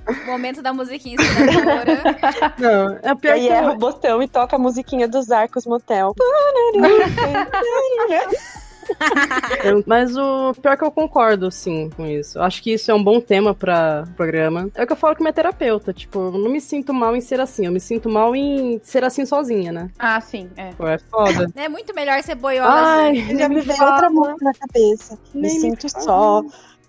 O [laughs] momento da musiquinha inspiradora. [laughs] Não, é pior aí que erra eu, o botão e toca a musiquinha dos Arcos Motel. [laughs] [laughs] Mas o pior é que eu concordo, sim, com isso. Eu Acho que isso é um bom tema pra programa. É o que eu falo com minha terapeuta. Tipo, eu não me sinto mal em ser assim. Eu me sinto mal em ser assim sozinha, né? Ah, sim, é. Pô, é foda. É muito melhor ser boiola. Ai, assim. Já me veio outra música na cabeça. Me me sinto só.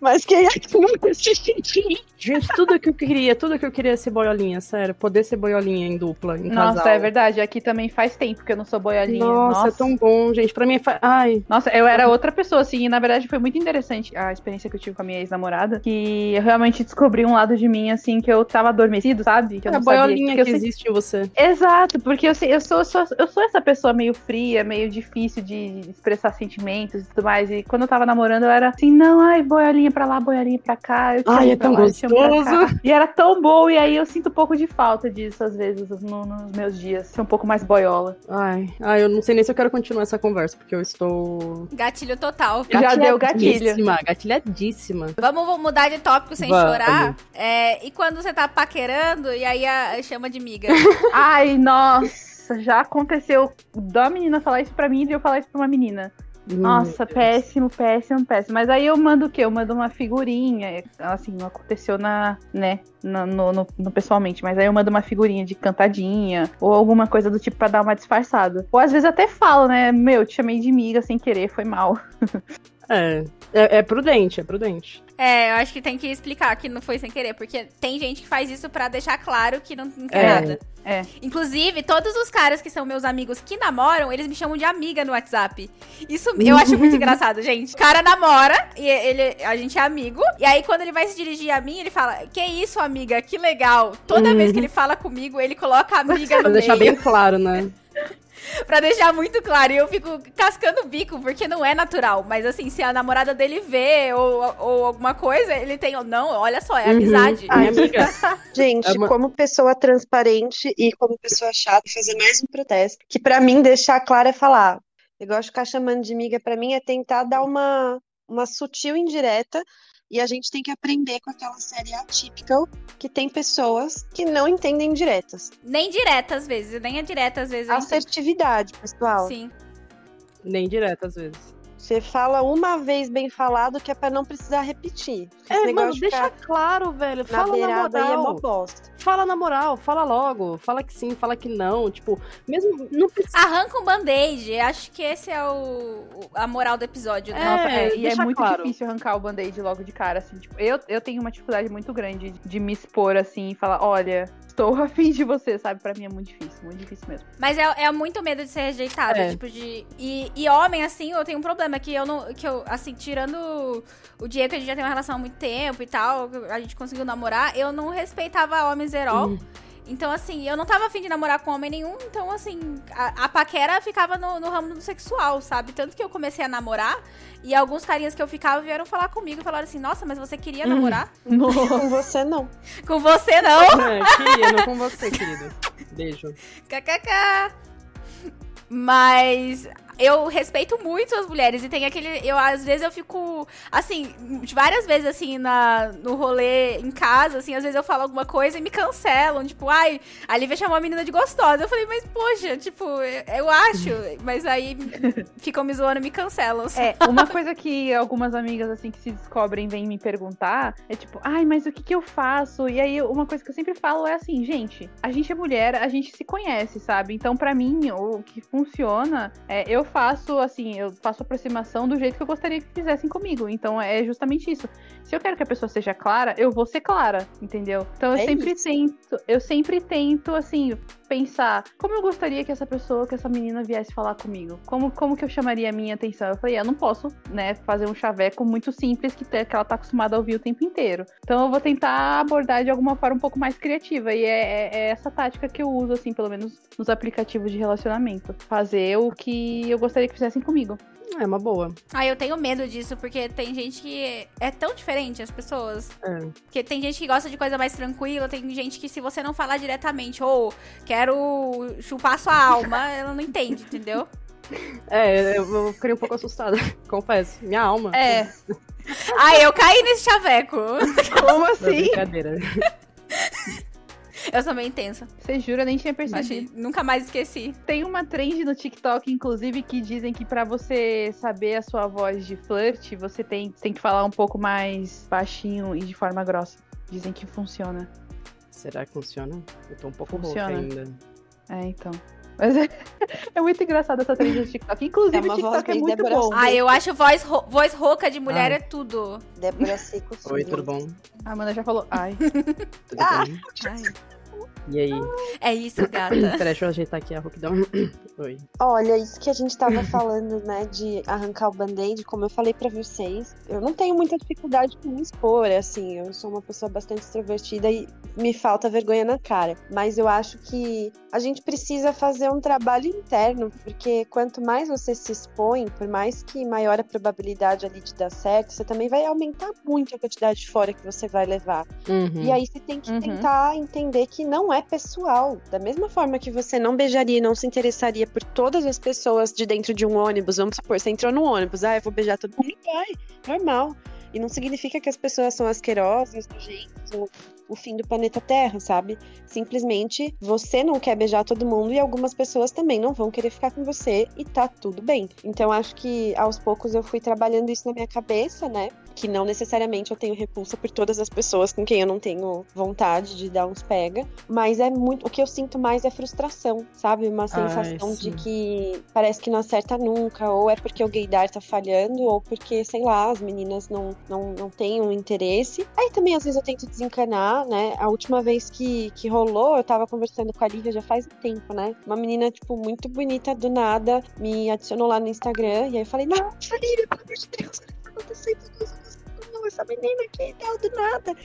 Mas quem é que nunca se sentiu? Gente, tudo que eu queria, tudo que eu queria é ser boiolinha, sério. Poder ser boiolinha em dupla, em Nossa, casal. é verdade. Aqui também faz tempo que eu não sou boiolinha. Nossa, é tão bom, gente. Pra mim, fa... ai, Nossa, eu era outra pessoa, assim, e na verdade foi muito interessante a experiência que eu tive com a minha ex-namorada, que eu realmente descobri um lado de mim, assim, que eu tava adormecido, sabe? Que eu é a boiolinha que que, eu existe em você. Exato, porque eu, sei- eu, sou, sou- eu sou essa pessoa meio fria, meio difícil de expressar sentimentos e tudo mais. E quando eu tava namorando, eu era assim, não, ai, boiolinha pra lá, boiolinha pra cá. Eu Ai, é tão lá, gostoso. E era tão bom, e aí eu sinto um pouco de falta disso, às vezes, no- nos meus dias. Ser um pouco mais boiola. Ai, ai, eu não sei nem se eu quero continuar essa conversa, porque eu estou. Gatilho total. Já deu gatilho. Gatilhadíssima, Gatilhadíssima. Vamos vamos mudar de tópico sem Vamos. chorar. É, e quando você tá paquerando e aí a, chama de miga? [laughs] Ai, nossa, já aconteceu da menina falar isso pra mim e de eu falar isso pra uma menina. Nossa, péssimo, péssimo, péssimo. Mas aí eu mando o quê? Eu mando uma figurinha. Assim, não aconteceu na, né, no, no- no- pessoalmente. Mas aí eu mando uma figurinha de cantadinha. Ou alguma coisa do tipo pra dar uma disfarçada. Ou às vezes até falo, né? Meu, te chamei de miga sem querer, foi mal. [laughs] É, é, é prudente, é prudente. É, eu acho que tem que explicar que não foi sem querer, porque tem gente que faz isso pra deixar claro que não, não quer É. nada. É. Inclusive, todos os caras que são meus amigos que namoram, eles me chamam de amiga no WhatsApp. Isso eu acho muito engraçado, gente. O cara namora e ele, a gente é amigo. E aí, quando ele vai se dirigir a mim, ele fala: Que isso, amiga? Que legal. Toda vez que ele fala comigo, ele coloca amiga no Pra deixar meio. bem claro, né? [laughs] [laughs] Pra deixar muito claro. E eu fico cascando o bico, porque não é natural. Mas assim, se a namorada dele vê ou, ou alguma coisa, ele tem. Não, olha só, é Uhum. amizade. Minha amiga. [laughs] Gente, É uma- como pessoa transparente e como pessoa chata, fazer mais um protesto. Que pra mim deixar claro é falar. Eu gosto de ficar chamando de amiga, pra mim é tentar dar uma, uma sutil indireta. E a gente tem que aprender com aquela série atípica que tem pessoas que não entendem diretas. Nem direta às vezes, nem é direta às vezes. Assertividade, pessoal. Sim. Nem direto, às vezes. Você fala uma vez bem falado que é pra não precisar repetir. Esse É, mano, de deixa claro, velho. na Fala na é mó moral. bosta. Fala na moral, fala logo. Fala que sim, fala que não. Tipo, mesmo. Não precisa. Arranca um band-aid. Acho que esse é o, a moral do episódio, né? É, Nossa, é, e é muito claro. difícil arrancar o band-aid logo de cara, assim. Tipo, eu, eu tenho uma dificuldade muito grande de, de me expor, assim, e falar, olha, estou afim de você, sabe? Pra mim é muito difícil, muito difícil mesmo. Mas é, é muito medo de ser rejeitado, É. tipo de... E, e homem, assim, eu tenho um problema que eu não... Que eu, assim, tirando o Diego, que a gente já tem uma relação há muito tempo e tal, a gente conseguiu namorar, eu não respeitava homens herói. Hum. Então, assim, eu não tava afim de namorar com homem nenhum, então, assim, a, a paquera ficava no, no ramo do sexual, sabe? Tanto que eu comecei a namorar e alguns carinhas que eu ficava vieram falar comigo e falaram assim, nossa, mas você queria namorar? [laughs] Com você não. Com você, não! É, queria, não com você, querido. Beijo. [laughs] KKK. Mas eu respeito muito as mulheres e tem aquele. Eu, às vezes, eu fico. Assim, várias vezes, assim, na, no rolê em casa, assim, às vezes eu falo alguma coisa e me cancelam. Tipo, ai, a Lívia chamou a menina de gostosa. Eu falei, mas, poxa, tipo, eu, acho. Mas aí ficam me zoando me cancelam. É, uma coisa que algumas amigas, assim, que se descobrem vêm me perguntar é tipo, ai, mas o que que eu faço? E aí, uma coisa que eu sempre falo é assim, gente, a gente é mulher, a gente se conhece, sabe? Então, pra mim, o que funciona é eu faço, assim, eu faço aproximação do jeito que eu gostaria que fizessem comigo. Então, é justamente isso. Se eu quero que a pessoa seja clara, eu vou ser clara, entendeu? Então, eu É sempre isso. tento, eu sempre tento, assim, pensar como eu gostaria que essa pessoa, que essa menina viesse falar comigo. Como, como que eu chamaria a minha atenção? Eu falei, eu não posso, né, fazer um chaveco muito simples que, que ela tá acostumada a ouvir o tempo inteiro. Então eu vou tentar abordar de alguma forma um pouco mais criativa. E é, é- é essa tática que eu uso, assim, pelo menos nos aplicativos de relacionamento. Fazer o que eu gostaria que fizessem comigo. É uma boa. Ah, eu tenho medo disso, porque tem gente que é tão diferente as pessoas. É. Porque tem gente que gosta de coisa mais tranquila, tem gente que se você não falar diretamente, ou quero chupar sua alma, [laughs] ela não entende, entendeu? É, eu, ficaria um pouco assustada, [laughs] confesso. Minha alma. É, Ah, eu caí nesse chaveco. [laughs] como Não, assim? brincadeira. [laughs] Eu sou meio intensa. Você jura? Nem tinha percebido. nunca mais esqueci. Tem uma trend no TikTok, inclusive, que dizem que pra você saber a sua voz de flirt, você tem, tem que falar um pouco mais baixinho e de forma grossa. Dizem que funciona. Será que funciona? Eu tô um pouco Funciona. rouca ainda. É, então. Mas é, [laughs] é muito engraçado essa trend do TikTok. Inclusive, É o uma voz TikTok é muito Débora bom. Ah, eu acho voz, ro- voz rouca de mulher Ah. é tudo. Débora Seco Oi, tudo bom? A Amanda já falou, ai. Tudo Ah! bem? Ai, E aí? é isso, gata. [coughs] Peraí, deixa eu ajeitar aqui a rouquidão. [coughs] Oi. Olha, isso que a gente tava [coughs] falando, né, de arrancar o band-aid, como eu falei pra vocês, eu não tenho muita dificuldade com me expor, assim, eu sou uma pessoa bastante extrovertida e me falta vergonha na cara. Mas eu acho que a gente precisa fazer um trabalho interno, porque quanto mais você se expõe, por mais que maior a probabilidade ali de dar certo, você também vai aumentar muito a quantidade de fora que você vai levar. Uhum. E aí você tem que Uhum. tentar entender que não é pessoal. Da mesma forma que você não beijaria e não se interessaria por todas as pessoas de dentro de um ônibus, vamos supor, você entrou no ônibus, ah, eu vou beijar todo mundo, vai, normal. E não significa que as pessoas são asquerosas, nojentas, ou o fim do planeta Terra, sabe? Simplesmente você não quer beijar todo mundo e algumas pessoas também não vão querer ficar com você e tá tudo bem. Então acho que aos poucos eu fui trabalhando isso na minha cabeça, né? Que não necessariamente eu tenho repulsa por todas as pessoas com quem eu não tenho vontade de dar uns pega, mas é muito. O que eu sinto mais é frustração, sabe? Uma sensação de que parece que não acerta nunca, ou é porque o gaydar tá falhando, ou porque, sei lá, as meninas não, não, não têm um interesse. Aí também às vezes eu tento desencanar, né? A última vez que, que rolou, eu tava conversando com a Lívia já faz um tempo, né? Uma menina, tipo, muito bonita do nada, me adicionou lá no Instagram, e aí eu falei, nossa, Lívia, pelo amor de Deus, o que tá acontecendo? Essa menina aqui tal, do nada.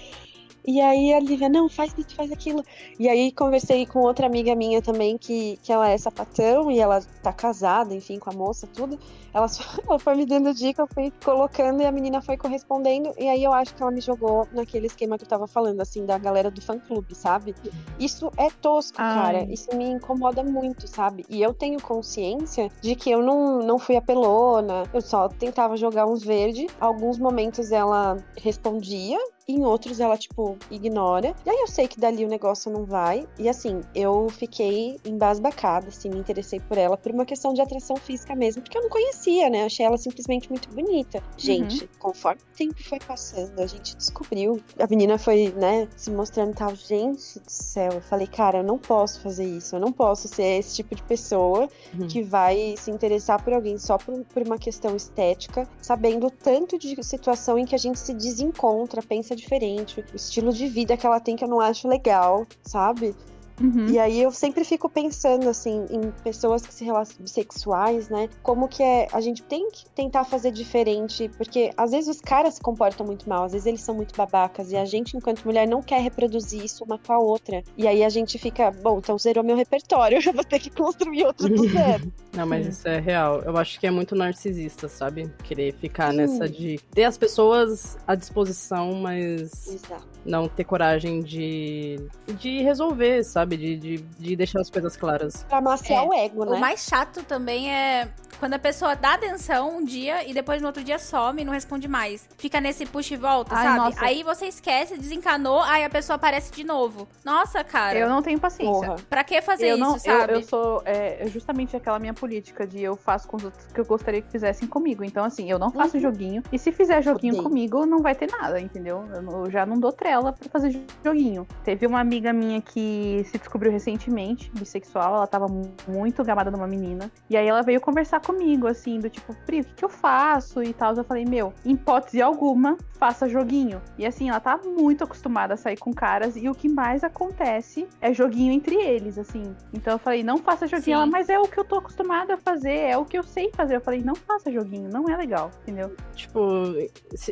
E aí a Lívia, não, faz isso, faz aquilo. E aí conversei com outra amiga minha também, que, que ela é sapatão e ela tá casada, enfim, com a moça, tudo. Ela, só- [laughs] ela foi me dando dica, eu fui colocando e a menina foi correspondendo. E aí eu acho que ela me jogou naquele esquema que eu tava falando, assim, da galera do fã-clube, sabe? Isso é tosco, Ai. cara. Isso me incomoda muito, sabe? E eu tenho consciência de que eu não, não fui apelona, eu só tentava jogar uns verde. Alguns momentos ela respondia, em outros ela, tipo, ignora. E aí eu sei que dali o negócio não vai. E assim, eu fiquei embasbacada, assim, me interessei por ela por uma questão de atração física mesmo, porque eu não conhecia, né? Achei ela simplesmente muito bonita. Gente, conforme o tempo foi passando, a gente descobriu. A menina foi, né, se mostrando tal. Gente do céu, eu falei, cara, eu não posso fazer isso. Eu não posso ser esse tipo de pessoa Uhum. que vai se interessar por alguém só por, por uma questão estética, sabendo o tanto de situação em que a gente se desencontra, pensa diferente, o estilo de vida que ela tem que eu não acho legal, sabe? Uhum. E aí eu sempre fico pensando, assim, em pessoas que se relacionam bissexuais, né? Como que é. A gente tem que tentar fazer diferente, porque às vezes os caras se comportam muito mal, às vezes eles são muito babacas, e a gente, enquanto mulher, não quer reproduzir isso uma com a outra. E aí a gente fica, bom, então zerou meu repertório, [laughs] eu vou ter que construir outro do zero. [laughs] Não, mas Sim. isso é real. Eu acho que é muito narcisista, sabe? Querer ficar Sim. nessa de ter as pessoas à disposição, mas Exato. Não ter coragem de, de resolver, sabe? De, de, de deixar as coisas claras. Pra maciar É, o ego, né? O mais chato também é quando a pessoa dá atenção um dia e depois no outro dia some e não responde mais. Fica nesse puxa e volta, Ai, sabe? nossa. Aí você esquece, desencanou, aí a pessoa aparece de novo. Nossa, cara. Eu não tenho paciência. Porra. Pra que fazer eu isso, não, eu, sabe? eu sou é, é justamente aquela minha política de eu faço com os outros que eu gostaria que fizessem comigo. Então, assim, eu não faço Uhum. joguinho. E se fizer joguinho Odeio. comigo, não vai ter nada, entendeu? Eu, eu já não dou trela pra fazer joguinho. Teve uma amiga minha que se descobriu recentemente, bissexual, ela tava mu- muito gamada numa menina. E aí ela veio conversar comigo, assim, do tipo, Pri, o que, que eu faço e tal. Eu falei, meu, em hipótese alguma, faça joguinho. E assim, ela tá muito acostumada a sair com caras. E o que mais acontece é joguinho entre eles, assim. Então eu falei, não faça joguinho. Sim. Ela, mas é o que eu tô acostumada a fazer, é o que eu sei fazer. Eu falei, não faça joguinho, não é legal, entendeu? Tipo,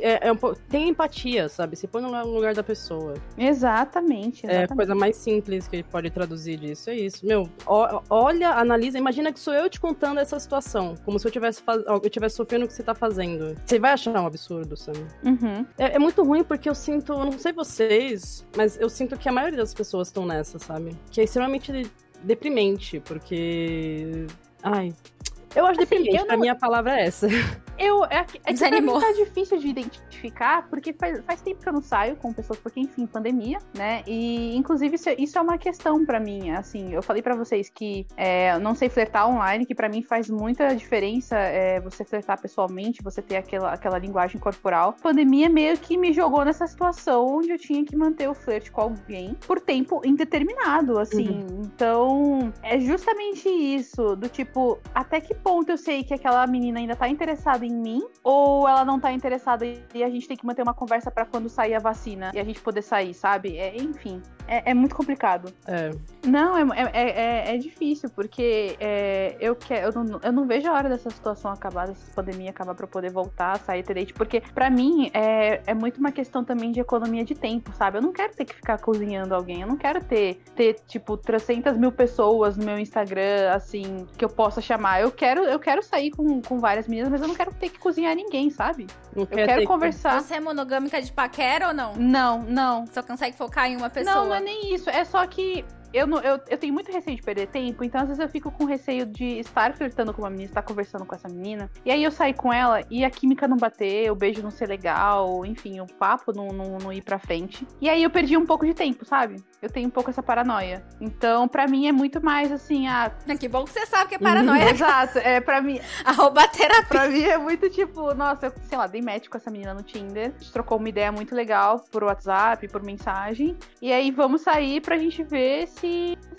é, é um pouco- tem empatia, sabe? Se põe no lugar da pessoa. Exatamente, É a exatamente. coisa mais simples que ele pode traduzir disso. É isso. Meu, ó- olha, analisa, imagina que sou eu te contando essa situação. Como se eu tivesse, faz... eu tivesse sofrendo o que você tá fazendo. Você vai achar um absurdo, Sam. Uhum. É, é muito ruim porque eu sinto, eu não sei vocês, mas eu sinto que a maioria das pessoas estão nessa, sabe? Que é extremamente deprimente, porque. Ai. Eu acho Assim, deprimente, eu pra não- mim a palavra é essa. Eu, é, é que pra mim tá difícil de identificar, porque faz, faz tempo que eu não saio com pessoas, porque, enfim, pandemia, né? E, inclusive, isso, é- isso é uma questão pra mim, assim, eu falei pra vocês que é, eu não sei flertar online, que pra mim faz muita diferença é, você flertar pessoalmente, você ter aquela, aquela linguagem corporal. A pandemia meio que me jogou nessa situação onde eu tinha que manter o flerte com alguém por tempo indeterminado, assim. Então, é justamente isso, do tipo, até que ponto eu sei que aquela menina ainda tá interessada em mim, ou ela não tá interessada e a gente tem que manter uma conversa pra quando sair a vacina e a gente poder sair, sabe? É, enfim, é, é muito complicado. É, Não, é, é, é, é difícil, porque é, eu, que, eu, não, eu não vejo a hora dessa situação acabar, dessa pandemia acabar pra eu poder voltar, sair, ter date, porque pra mim é, é muito uma questão também de economia de tempo, sabe? Eu não quero ter que ficar cozinhando alguém, eu não quero ter, ter tipo, 300 mil pessoas no meu Instagram, assim, que eu possa chamar. Eu quero, eu quero sair com, com várias meninas, mas eu não quero ter que cozinhar ninguém, sabe? não Eu quero que- conversar. Você é monogâmica de paquera ou não? Não, não. Só consegue focar em uma pessoa? Não, não é nem isso. É só que eu, não, eu, eu tenho muito receio de perder tempo, então às vezes eu fico com receio de estar flertando com uma menina, estar conversando com essa menina, e aí eu sair com ela e a química não bater, o beijo não ser legal, enfim, o papo não, não, não ir pra frente. E aí eu perdi um pouco de tempo, sabe? Eu tenho um pouco essa paranoia. Então, pra mim é muito mais assim, a. Que bom que você sabe que é paranoia. [laughs] Exato, é pra mim. [laughs] Arroba terapia. Pra mim é muito tipo, nossa, eu, sei lá, dei match com essa menina no Tinder. A gente trocou uma ideia muito legal por WhatsApp, por mensagem. E aí vamos sair pra gente ver se,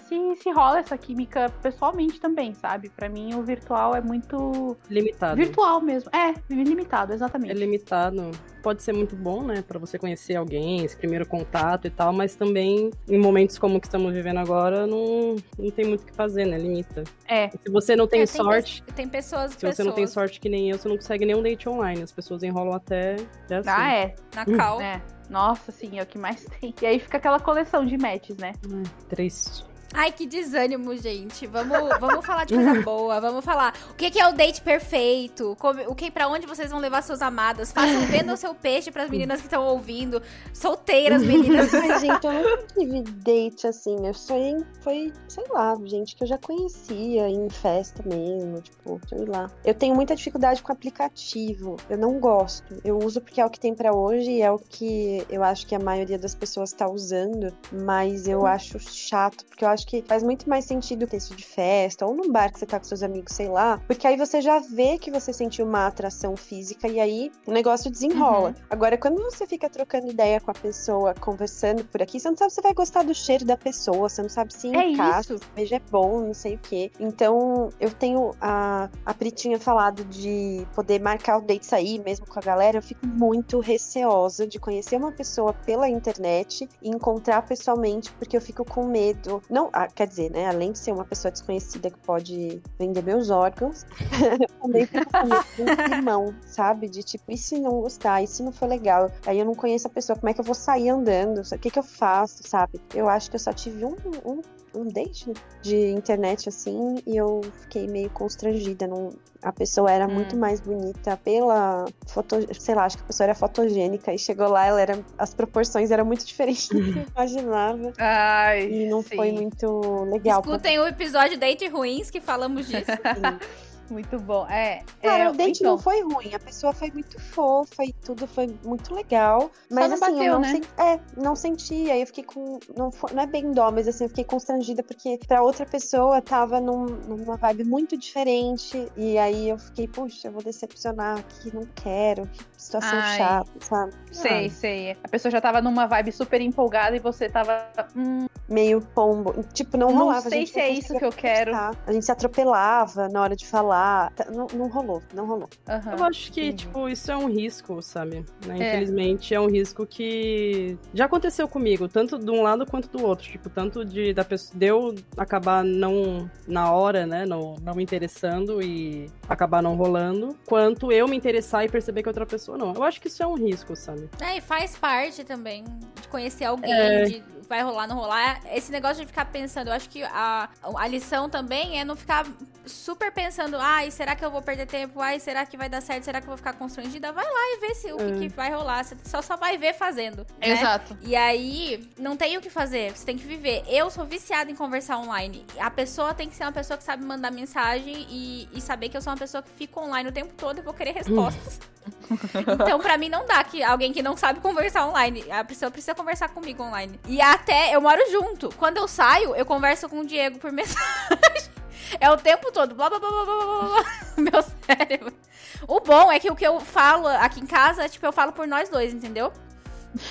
se, se rola essa química pessoalmente também, sabe? Pra mim o virtual é muito. limitado. Virtual mesmo. É, limitado, É exatamente. limitado. Pode ser muito bom, né, Pra você conhecer alguém, esse primeiro contato e tal, mas também em momentos como o que estamos vivendo agora, não, não tem muito o que fazer, né? Limita. É. Se você não tem É, sorte, pe- Tem pessoas, se você não tem pessoas sorte que nem eu, você não consegue nenhum date online. As pessoas enrolam até, até assim. Ah, é. na cal. É. Nossa, sim, é o que mais [laughs] tem. E aí fica aquela coleção de matches, né? Ai, triste. Ai, que desânimo, gente. Vamos, vamos falar de coisa [laughs] boa. Vamos falar o que, que é o date perfeito. como- o que, pra onde vocês vão levar suas amadas. Façam, [laughs] vendam o seu peixe pras meninas que estão ouvindo. Solteiras, [laughs] meninas. Ai, gente, eu nunca tive date assim. Eu em- foi, sei lá, gente que eu já conhecia em festa mesmo, tipo, sei lá. Eu tenho muita dificuldade com aplicativo. Eu não gosto. Eu uso porque é o que tem pra hoje e é o que eu acho que a maioria das pessoas tá usando, mas eu acho chato, porque eu acho que faz muito mais sentido ter isso de festa ou num bar que você tá com seus amigos, sei lá, porque aí você já vê que você sentiu uma atração física e aí o negócio desenrola. Agora, quando você fica trocando ideia com a pessoa, conversando por aqui, você não sabe se vai gostar do cheiro da pessoa, você não sabe se É encaixa, se o beijo é bom, não sei o quê. Então, eu tenho a, a Pri tinha falado de poder marcar o date sair mesmo com a galera, eu fico muito receosa de conhecer uma pessoa pela internet e encontrar pessoalmente, porque eu fico com medo. Não, ah, quer dizer, né, além de ser uma pessoa desconhecida que pode vender meus órgãos, [laughs] também fico com climão, sabe? De tipo, e se não gostar, e se não for legal? Aí eu não conheço a pessoa, como é que eu vou sair andando? O que que eu faço, sabe? Eu acho que eu só tive um, um, um date de internet assim e eu fiquei meio constrangida. Não... A pessoa era Hum. muito mais bonita pela foto, sei lá, acho que a pessoa era fotogênica e chegou lá, ela era as proporções eram muito diferentes do que eu [laughs] imaginava Ai. e não foi muito legal. pra Escutem o episódio Date Ruins que falamos disso. [laughs] Muito bom. É. Cara, é, o date então, não foi ruim, a pessoa foi muito fofa e tudo foi muito legal. Mas não assim, bateu, eu não né? senti. É, não senti. Aí eu fiquei com. Não, foi- não é bem dó, mas assim, eu fiquei constrangida porque pra outra pessoa tava num- numa vibe muito diferente. E aí eu fiquei, puxa, eu vou decepcionar aqui, não quero. Que situação Ai. chata, sabe? Sei, sei. A pessoa já tava numa vibe super empolgada e você tava. Hum, Meio pombo. Tipo, não, Não rolava. a sei se não é isso que eu quero. A gente se atropelava na hora de falar. Tá, Não, não rolou, não rolou. aham. Eu acho que, entendi. tipo, isso é um risco, sabe? Né? É. Infelizmente, é um risco que já aconteceu comigo, tanto de um lado quanto do outro. Tipo, tanto de, da pessoa, de eu acabar não, na hora, né, não, não me interessando e acabar não rolando, quanto eu me interessar e perceber que outra pessoa não. Eu acho que isso é um risco, sabe? É, e faz parte também de conhecer alguém, É. de vai rolar, não rolar. Esse negócio de ficar pensando, eu acho que a, a lição também é não ficar super pensando, ai, será que eu vou perder tempo? Ai, será que vai dar certo? Será que eu vou ficar constrangida? Vai lá e vê se o que, É. que vai rolar. Você só, só vai ver fazendo. né? Exato. E aí, não tem o que fazer, você tem que viver. Eu sou viciada em conversar online. A pessoa tem que ser uma pessoa que sabe mandar mensagem e, e saber que eu sou uma pessoa que fica online o tempo todo e vou querer [laughs] respostas. [laughs] então, pra mim, não dá que alguém que não sabe conversar online. A pessoa precisa conversar comigo online. E até eu moro junto. Quando eu saio, eu converso com o Diego por [laughs] mensagem. É o tempo todo. Blá, blá, blá, blá, blá, blá, blá. [laughs] Meu cérebro. O bom é que o que eu falo aqui em casa, tipo, eu falo por nós dois, entendeu?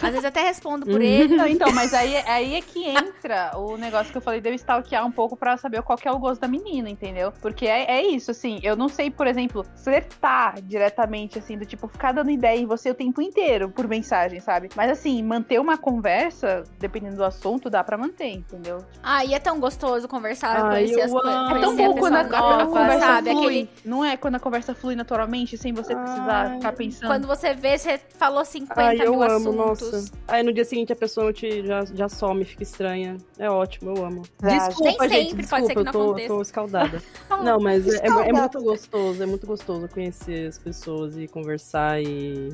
Às vezes eu até respondo por ele. Não, então, mas aí, aí é que entra o negócio que eu falei de eu stalkear um pouco pra saber qual que é o gosto da menina, entendeu? Porque é, é isso, assim, eu não sei, por exemplo, flertar diretamente, assim, do tipo, ficar dando ideia em você o tempo inteiro por mensagem, sabe? Mas assim, manter uma conversa, dependendo do assunto, dá pra manter, entendeu? Ah, e é tão gostoso conversar, Ai, conhecer as coisas. amo. É tão bom quando a, quando a nova, conversa sabe? flui. Aquele, Não é quando a conversa flui naturalmente, sem você precisar Ai. ficar pensando. quando você vê, você falou 50 Ai, eu mil amo, assuntos. Nossa. Aí no dia seguinte a pessoa te, já, já some, fica estranha. É ótimo, eu amo. Verdade. Desculpa, Nem gente, sempre, pode ser desculpa, que eu não tô, aconteça. tô escaldada. [laughs] Não, mas é, é, é muito gostoso, é muito gostoso conhecer as pessoas e conversar e.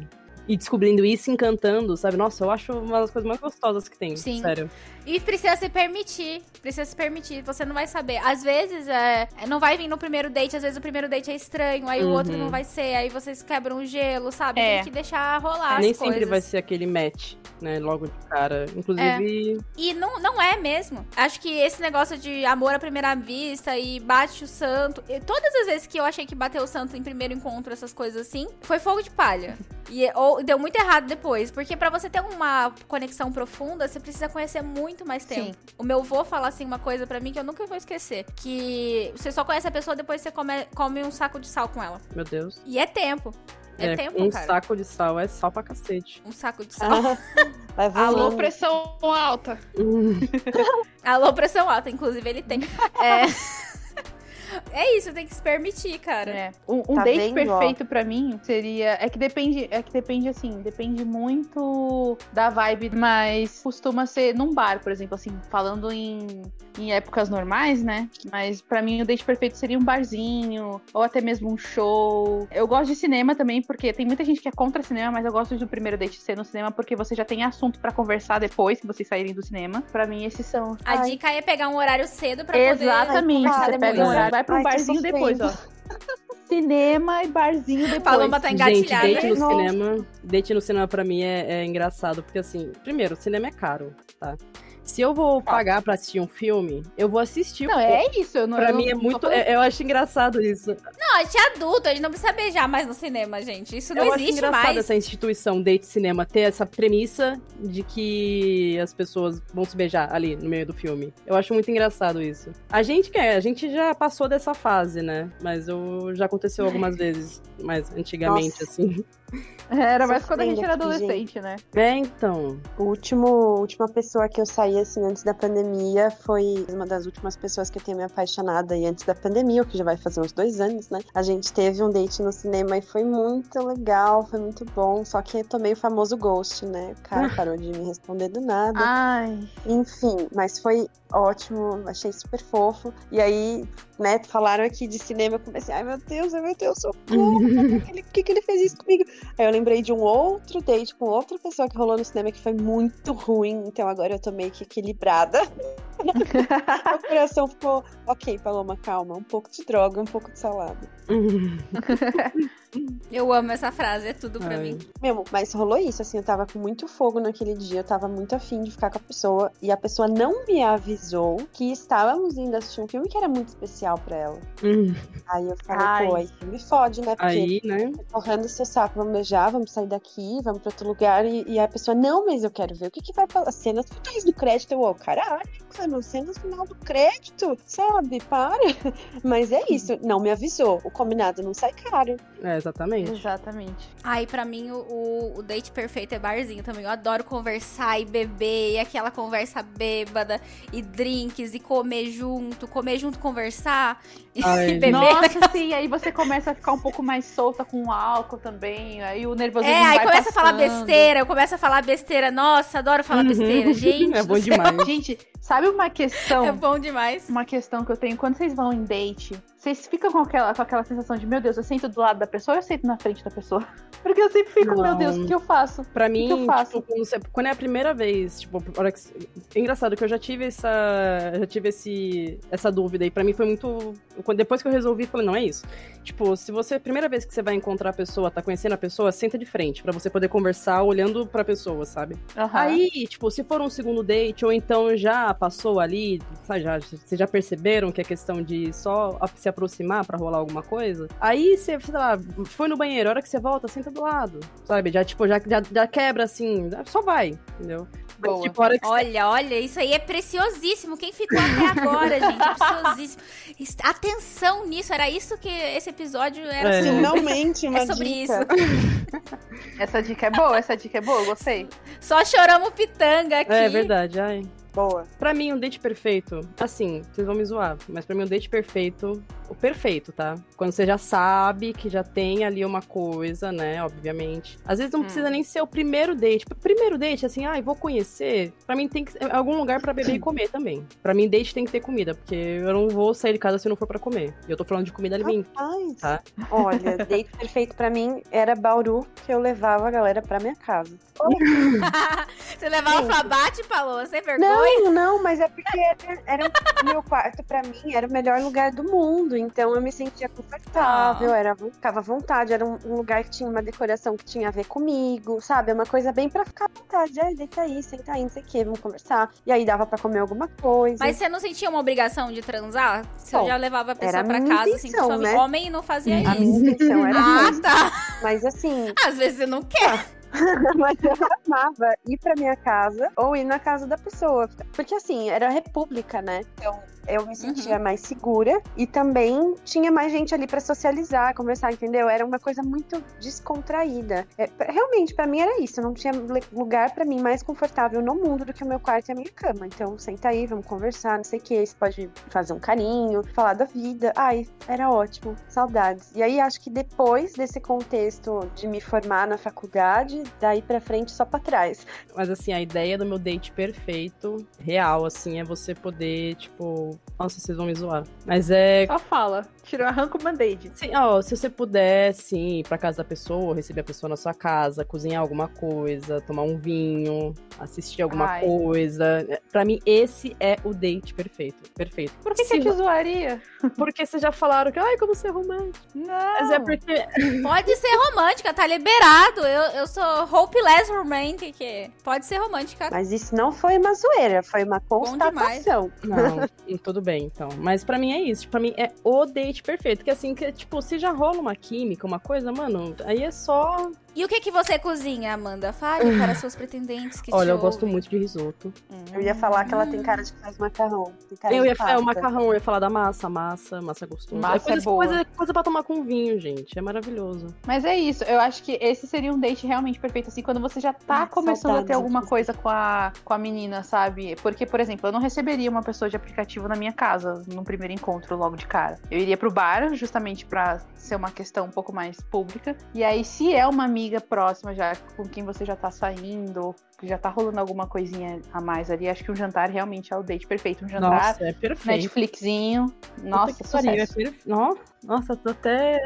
E descobrindo isso, encantando, sabe? Nossa, eu acho uma das coisas mais gostosas que tem. Sim. Sério. E precisa se permitir. Precisa se permitir. Você não vai saber. Às vezes, é, não vai vir no primeiro date. Às vezes o primeiro date é estranho. Aí o Uhum. outro não vai ser. Aí vocês quebram o gelo, sabe? É. Tem que deixar rolar Nem as sempre coisas. vai ser aquele match, né? Logo de cara. Inclusive. E não, não é mesmo. Acho que esse negócio de amor à primeira vista e bate o santo. e todas as vezes que eu achei que bateu o santo em primeiro encontro, essas coisas assim, foi fogo de palha. E ou, deu muito errado depois. Porque pra você ter uma conexão profunda, você precisa conhecer muito mais tempo. Sim. O meu avô fala assim uma coisa pra mim que eu nunca vou esquecer. Que você só conhece a pessoa depois que você come, come um saco de sal com ela. Meu Deus. E é tempo. É, tempo, um cara. saco de sal é sal pra cacete. Um saco de sal. Ah, [laughs] Alô, pressão alta. [laughs] Alô, pressão alta, inclusive ele tem. É. [laughs] É isso, tem que se permitir, cara. É. Um, um Tá date perfeito pra mim seria. É que depende, é que depende assim, depende muito da vibe, mas costuma ser num bar, por exemplo, assim, falando em, em épocas normais, né? Mas pra mim o date perfeito seria um barzinho, ou até mesmo um show. Eu gosto de cinema também, porque tem muita gente que é contra cinema, mas eu gosto do primeiro date ser no cinema porque você já tem assunto pra conversar depois que vocês saírem do cinema. Pra mim, esses são. A Ai. dica é pegar um horário cedo pra poder. Exatamente, você pega um horário, vai pra um barzinho depois, ó. Cinema e barzinho depois. Paloma tá Gente, engatilhada. date no Nossa. cinema. Date no cinema pra mim é, é engraçado, porque assim, primeiro, cinema é caro, tá? Se eu vou pagar pra assistir um filme, eu vou assistir. Não, é isso. Eu não, Pra eu mim é não muito. é- eu acho engraçado isso. Não, a gente é adulto, a gente não precisa beijar mais no cinema, gente. Isso não eu acho existe engraçado mais. essa instituição date cinema ter essa premissa de que as pessoas vão se beijar ali no meio do filme. Eu acho muito engraçado isso. A gente quer, a gente já passou dessa fase, né? Mas eu, já aconteceu [laughs] algumas vezes, mais antigamente, Nossa. assim. Era mais quando a gente era adolescente, né? É, então. O último, a última pessoa que eu saí, assim, antes da pandemia foi uma das últimas pessoas que eu tenho me apaixonado aí antes da pandemia, o que já vai fazer uns dois anos, né? A gente teve um date no cinema e foi muito legal, foi muito bom, só que eu tomei o famoso ghost, né? O cara parou de me responder do nada. Ai. Enfim, mas foi ótimo, achei super fofo. E aí, né, falaram aqui de cinema, eu comecei, ai meu Deus, ai meu Deus, socorro, por que ele- por que, que ele fez isso comigo? Aí eu lembrei de um outro date com outra pessoa que rolou no cinema que foi muito ruim, então agora eu tô meio que equilibrada. [laughs] Meu coração ficou, ok, Paloma, calma, um pouco de droga, um pouco de salada. [laughs] Eu amo essa frase, é tudo pra Ai. mim. Mesmo, mas rolou isso, assim, eu tava com muito fogo naquele dia, eu tava muito afim de ficar com a pessoa, e a pessoa não me avisou que estávamos indo assistir um filme que era muito especial pra ela. Hum, Aí eu falei, Ai. pô, aí me fode, né? Porque Aí, né? torrando seu saco, vamos beijar, vamos sair daqui, vamos pra outro lugar, e, e a pessoa, não, mas eu quero ver o que que vai falar, cenas finais do crédito, eu, ô, caralho, mano, cenas final do crédito, sabe, para. [laughs] Mas é isso, não me avisou, o combinado não sai caro. É, exatamente. Exatamente. Aí, pra mim, o, o, date perfeito é barzinho também. Eu adoro conversar e beber, e aquela conversa bêbada, e drinks, e comer junto, comer junto, conversar, [laughs] Ai, e beber. Nossa, sim, aí você começa a ficar um pouco mais solta com o álcool também, aí o nervosismo É, aí vai começa a falar passando. besteira, eu começo a falar besteira. Nossa, adoro falar Uhum. besteira, [laughs] gente. É bom demais. Gente, sabe uma questão, É bom demais. uma questão que eu tenho, quando vocês vão em date, vocês ficam com aquela, com aquela sensação de, meu Deus, eu sento do lado da pessoa ou eu sento na frente da pessoa? [laughs] Porque eu sempre fico, meu Não. Deus, o que eu faço? Pra que mim, eu faço? tipo, quando, é a primeira vez, tipo, hora que, é engraçado que eu já tive essa, já tive esse, essa dúvida e pra mim foi muito, depois que eu resolvi, falei, não é isso. Tipo, se você, a primeira vez que você vai encontrar a pessoa, tá conhecendo a pessoa, senta de frente pra você poder conversar olhando pra pessoa, sabe? Aham. Aí, tipo, se for um segundo date ou então já passou ali, sabe, já, vocês já perceberam que é questão de só se aproximar pra rolar alguma coisa, aí você, sei lá, foi no banheiro, a hora que você volta, senta do lado, sabe? Já, tipo, já, já, já quebra assim, só vai, entendeu? Mas, Boa. tipo, a hora que você Olha, olha, isso aí é preciosíssimo. Quem ficou até agora, [laughs] gente? É preciosíssimo. Atenção nisso, era isso que esse episódio era É. sobre. Finalmente, [laughs] uma É sobre dica. Essa dica é boa, essa dica é boa, eu gostei. Só choramos pitanga aqui. É verdade, ai. Boa. Pra mim, um date perfeito, assim, vocês vão me zoar, mas pra mim, um date perfeito, o perfeito, tá? Quando você já sabe que já tem ali uma coisa, né, obviamente. Às vezes não Hum. precisa nem ser o primeiro date. Primeiro date, assim, ai, vou conhecer. Pra mim tem que ser algum lugar pra beber e [clears throat] comer também. Pra mim, date tem que ter comida, porque eu não vou sair de casa se não for pra comer. E eu tô falando de comida alimentar. Rapaz, Tá. olha, [laughs] date perfeito pra mim era Bauru, que eu levava a galera pra minha casa. [laughs] Você levava pra bate, Palô, sem vergonha. Não, não, mas é porque era, meu quarto pra mim era o melhor lugar do mundo, então eu me sentia confortável, era ficava à vontade, era um, um lugar que tinha uma decoração que tinha a ver comigo, sabe? É uma coisa bem pra ficar à vontade, ai, deita aí, senta aí, não sei o que, vamos conversar. E aí dava pra comer alguma coisa. Mas você não sentia uma obrigação de transar? Você Bom, já levava a pessoa a minha casa, assim, que intenção, né? homem não fazia a isso. minha intenção era Ah, tá. Mas assim, Às vezes você não quer. [laughs] Mas eu amava ir pra minha casa ou ir na casa da pessoa. Porque assim, era república, né? Então eu me sentia mais segura e também tinha mais gente ali pra socializar, conversar, entendeu? Era uma coisa muito descontraída. É, realmente, pra mim era isso. Não tinha lugar pra mim mais confortável no mundo do que o meu quarto e a minha cama. Então, senta aí, vamos conversar, não sei o que. Você pode fazer um carinho, falar da vida. Ai, era ótimo. Saudades. E aí, acho que depois desse contexto de me formar na faculdade, daí pra frente só pra trás. Mas assim, a ideia do meu date perfeito, real, assim, é você poder, tipo. Nossa, vocês vão me zoar. Mas é. Só fala, tira, arranca o band-aid. Sim, ó, se você puder, sim, ir pra casa da pessoa, receber a pessoa na sua casa, cozinhar alguma coisa, tomar um vinho, assistir alguma Ai. coisa. É, Pra mim, esse é o date perfeito. Perfeito. Por que, que eu te zoaria? Porque vocês já falaram que, ai, como ser romântico. Não. Mas é porque. [laughs] Pode ser romântica, tá liberado. Eu, eu sou hopeless romantic. Pode ser romântica. Mas isso não foi uma zoeira, foi uma constatação. Não, tudo bem, então. Mas pra mim é isso. Pra mim é o date perfeito. Que assim, que, tipo, se já rola uma química, uma coisa, mano, aí é só. E o que que você cozinha, Amanda? Fale para seus pretendentes que Olha, te eu gosto muito de risoto. Eu ia falar que ela tem cara de que faz macarrão. Tem cara Eu ia falar, é o macarrão, eu ia falar da massa, massa, massa gostosa. Massa é coisa, boa. Coisa, coisa pra tomar com vinho, gente. É maravilhoso. Mas é isso, eu acho que esse seria um date realmente perfeito, assim, quando você já tá Ah, começando a ter alguma coisa com a, com a menina, sabe? Porque, por exemplo, eu não receberia uma pessoa de aplicativo na minha casa no primeiro encontro logo de cara. Eu iria pro bar, justamente pra ser uma questão um pouco mais pública. E aí, se é uma amiga próxima já, com quem você já tá saindo, que já tá rolando alguma coisinha a mais ali, acho que um jantar realmente é o date perfeito. Um jantar, Nossa, é perfeito. Netflixinho. Nossa, Puta que pariu, é sucesso. perfe- Nó- Nossa, tô até.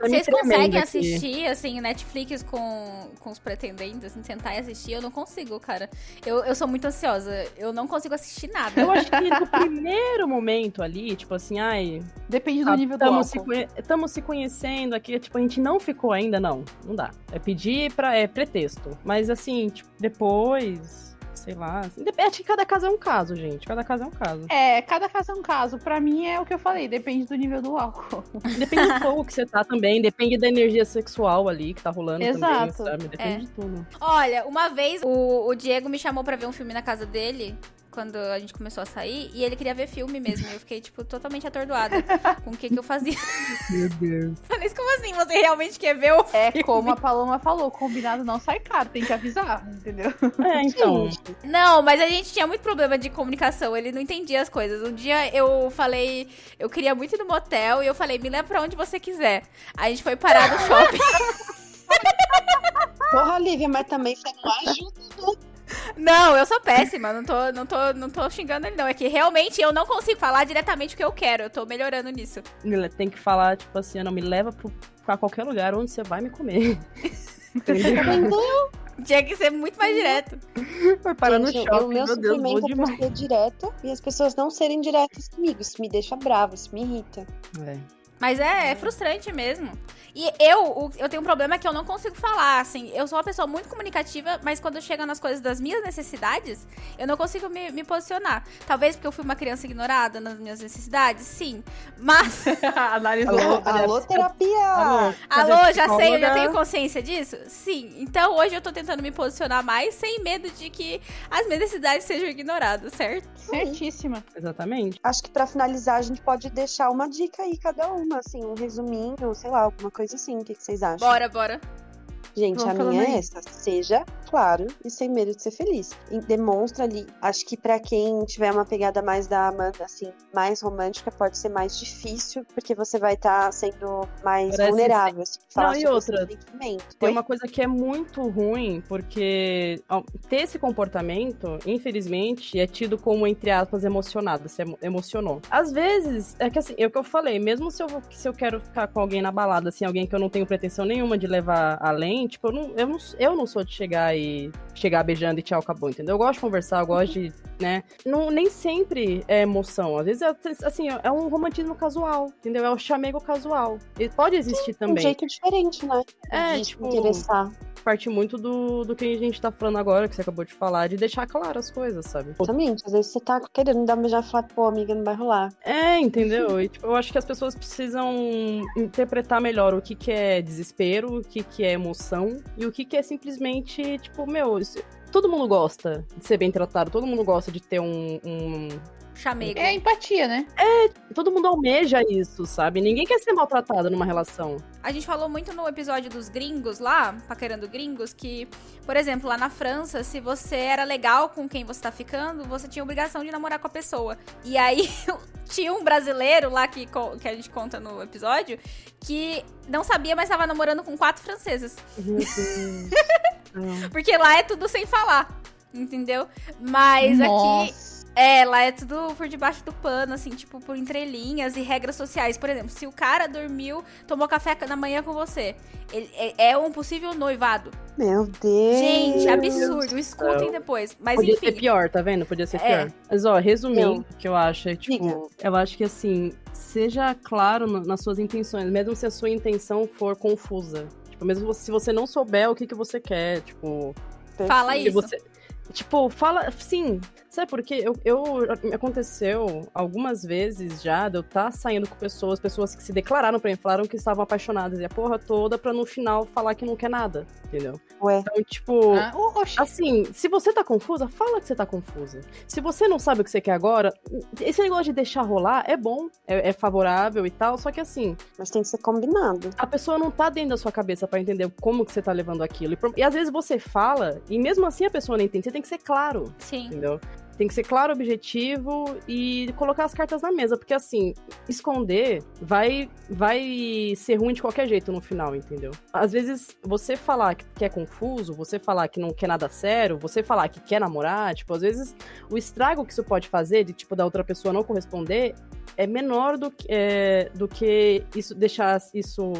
Vocês conseguem aqui. assistir, assim, Netflix com, com os pretendentes, assim, sentar e assistir? Eu não consigo, cara. Eu, eu sou muito ansiosa. Eu não consigo assistir nada. Eu acho que no primeiro momento ali, tipo assim, ai, Depende do Ah, nível do Estamos álcool. se, tamo se conhecendo aqui, tipo, a gente não ficou ainda, não. Não dá. É pedir pra. É pretexto. Mas assim, tipo, depois. Sei lá. assim, dep- Acho que cada caso é um caso, gente. Cada caso é um caso. É, cada caso é um caso. Pra mim é o que eu falei, depende do nível do álcool. [laughs] Depende do fogo que você tá também, depende da energia sexual ali que tá rolando também, Exato. sabe? Depende É. de tudo. Olha, uma vez o, o Diego me chamou pra ver um filme na casa dele. Quando a gente começou a sair e ele queria ver filme mesmo. E eu fiquei, tipo, totalmente atordoada com o que, que eu fazia. Meu Deus. [laughs] Falei, como assim? Você realmente quer ver o É filme? como a Paloma falou, combinado não sai caro, tem que avisar, entendeu? É, [laughs] então. Não, mas a gente tinha muito problema de comunicação, ele não entendia as coisas. Um dia eu falei, eu queria muito ir no motel e eu falei, me leva pra onde você quiser. Aí a gente foi parar no [laughs] shopping. Porra, Lívia, mas também você não ajuda. Não, eu sou péssima, não tô, não, tô, não tô xingando ele, não. É que realmente eu não consigo falar diretamente o que eu quero. Eu tô melhorando nisso. Tem que falar, tipo assim, não me leva pro, pra qualquer lugar onde você vai me comer. Entendeu? Tinha que ser muito mais direto. Foi parar no shopping, o meu meu Deus, é por demais. ser direta e as pessoas não serem diretas comigo. Isso me deixa brava, isso me irrita. É. Mas é, é frustrante mesmo. E eu, eu tenho um problema que eu não consigo falar, assim. Eu sou uma pessoa muito comunicativa, mas quando chega nas coisas das minhas necessidades, eu não consigo me, me posicionar. Talvez porque eu fui uma criança ignorada nas minhas necessidades, sim. Mas, [laughs] Analisou. Alô, a alô terapia! Alô, alô, já sei, eu já tenho consciência disso? Sim. Então hoje eu tô tentando me posicionar mais, sem medo de que as minhas necessidades sejam ignoradas, certo? Certíssima. Exatamente. Acho que pra finalizar a gente pode deixar uma dica aí, cada uma, assim, um resuminho, sei lá, alguma coisa assim. O que, que vocês acham? Bora, bora. Gente, a minha é essa. Seja claro e sem medo de ser feliz. E demonstra ali. Acho que pra quem tiver uma pegada mais da Amanda, assim, mais romântica, pode ser mais difícil, porque você vai estar sendo mais Parece vulnerável, assim, falar Não, e outra. Tem uma coisa que é muito ruim, porque ó, ter esse comportamento, infelizmente, é tido como, entre aspas, emocionado, emo- emocionou. Às vezes, é que assim, é o que eu falei, mesmo se eu, se eu quero ficar com alguém na balada, assim, alguém que eu não tenho pretensão nenhuma de levar além, tipo, eu não, eu não, eu não sou de chegar e chegar beijando e tchau, acabou, entendeu? Eu gosto de conversar, eu gosto de, né? Não, nem sempre é emoção, às vezes é, assim, é um romantismo casual, entendeu? É o chamego casual. Ele pode existir Um também. jeito diferente, né? É, de tipo, interessar. Parte muito do, do que a gente tá falando agora, que você acabou de falar, de deixar claro as coisas, sabe? Exatamente. Às vezes você tá querendo dar um beijar e falar, pô, amiga, não vai rolar. É, entendeu? E, tipo, eu acho que as pessoas precisam interpretar melhor o que, que é desespero, o que, que é emoção e o que, que é simplesmente, tipo, meu, todo mundo gosta de ser bem tratado, todo mundo gosta de ter um. um- Chamego. É empatia, né? Todo mundo almeja isso, sabe? Ninguém quer ser maltratado numa relação. A gente falou muito no episódio dos gringos lá, paquerando gringos, que, por exemplo, lá na França, se você era legal com quem você tá ficando, você tinha obrigação de namorar com a pessoa. E aí [laughs] tinha um brasileiro lá que, que a gente conta no episódio que não sabia, mas tava namorando com quatro. Não. [laughs] Porque lá é tudo sem falar. Entendeu? Mas aqui Nossa. É, lá é tudo por debaixo do pano, assim, tipo, por entrelinhas e regras sociais. Por exemplo, se o cara dormiu, tomou café na manhã com você, ele, é, é um possível noivado. Meu Deus. Gente, absurdo. Escutem depois. Mas Podia enfim. ser pior, tá vendo? Podia ser É. pior. Mas, ó, resumindo, o que eu acho é, tipo, Diga. eu acho que, assim, seja claro no- nas suas intenções, mesmo se a sua intenção for confusa. Tipo, mesmo se você não souber o que, que você quer, tipo... Fala se isso. você- Tipo, fala, sim, sabe por quê? Eu, eu, aconteceu algumas vezes já de eu estar saindo com pessoas, pessoas que se declararam pra mim, falaram que estavam apaixonadas e a porra toda pra no final falar que não quer nada, entendeu? Ué. Então, tipo, Ah, oxe. Assim, se você tá confusa, fala que você tá confusa. Se você não sabe o que você quer agora, esse negócio de deixar rolar é bom, é, é favorável e tal, só que assim, Mas tem que ser combinado. a pessoa não tá dentro da sua cabeça pra entender como que você tá levando aquilo. E, e às vezes você fala, e mesmo assim a pessoa não entende, você tem que ser claro, Sim. entendeu? Tem que ser claro, objetivo e colocar as cartas na mesa, porque assim, esconder vai vai ser ruim de qualquer jeito no final, entendeu? Às vezes você falar que é confuso, você falar que não quer nada sério, você falar que quer namorar, tipo, às vezes o estrago que isso pode fazer de tipo da outra pessoa não corresponder é menor do que é, do que isso deixar isso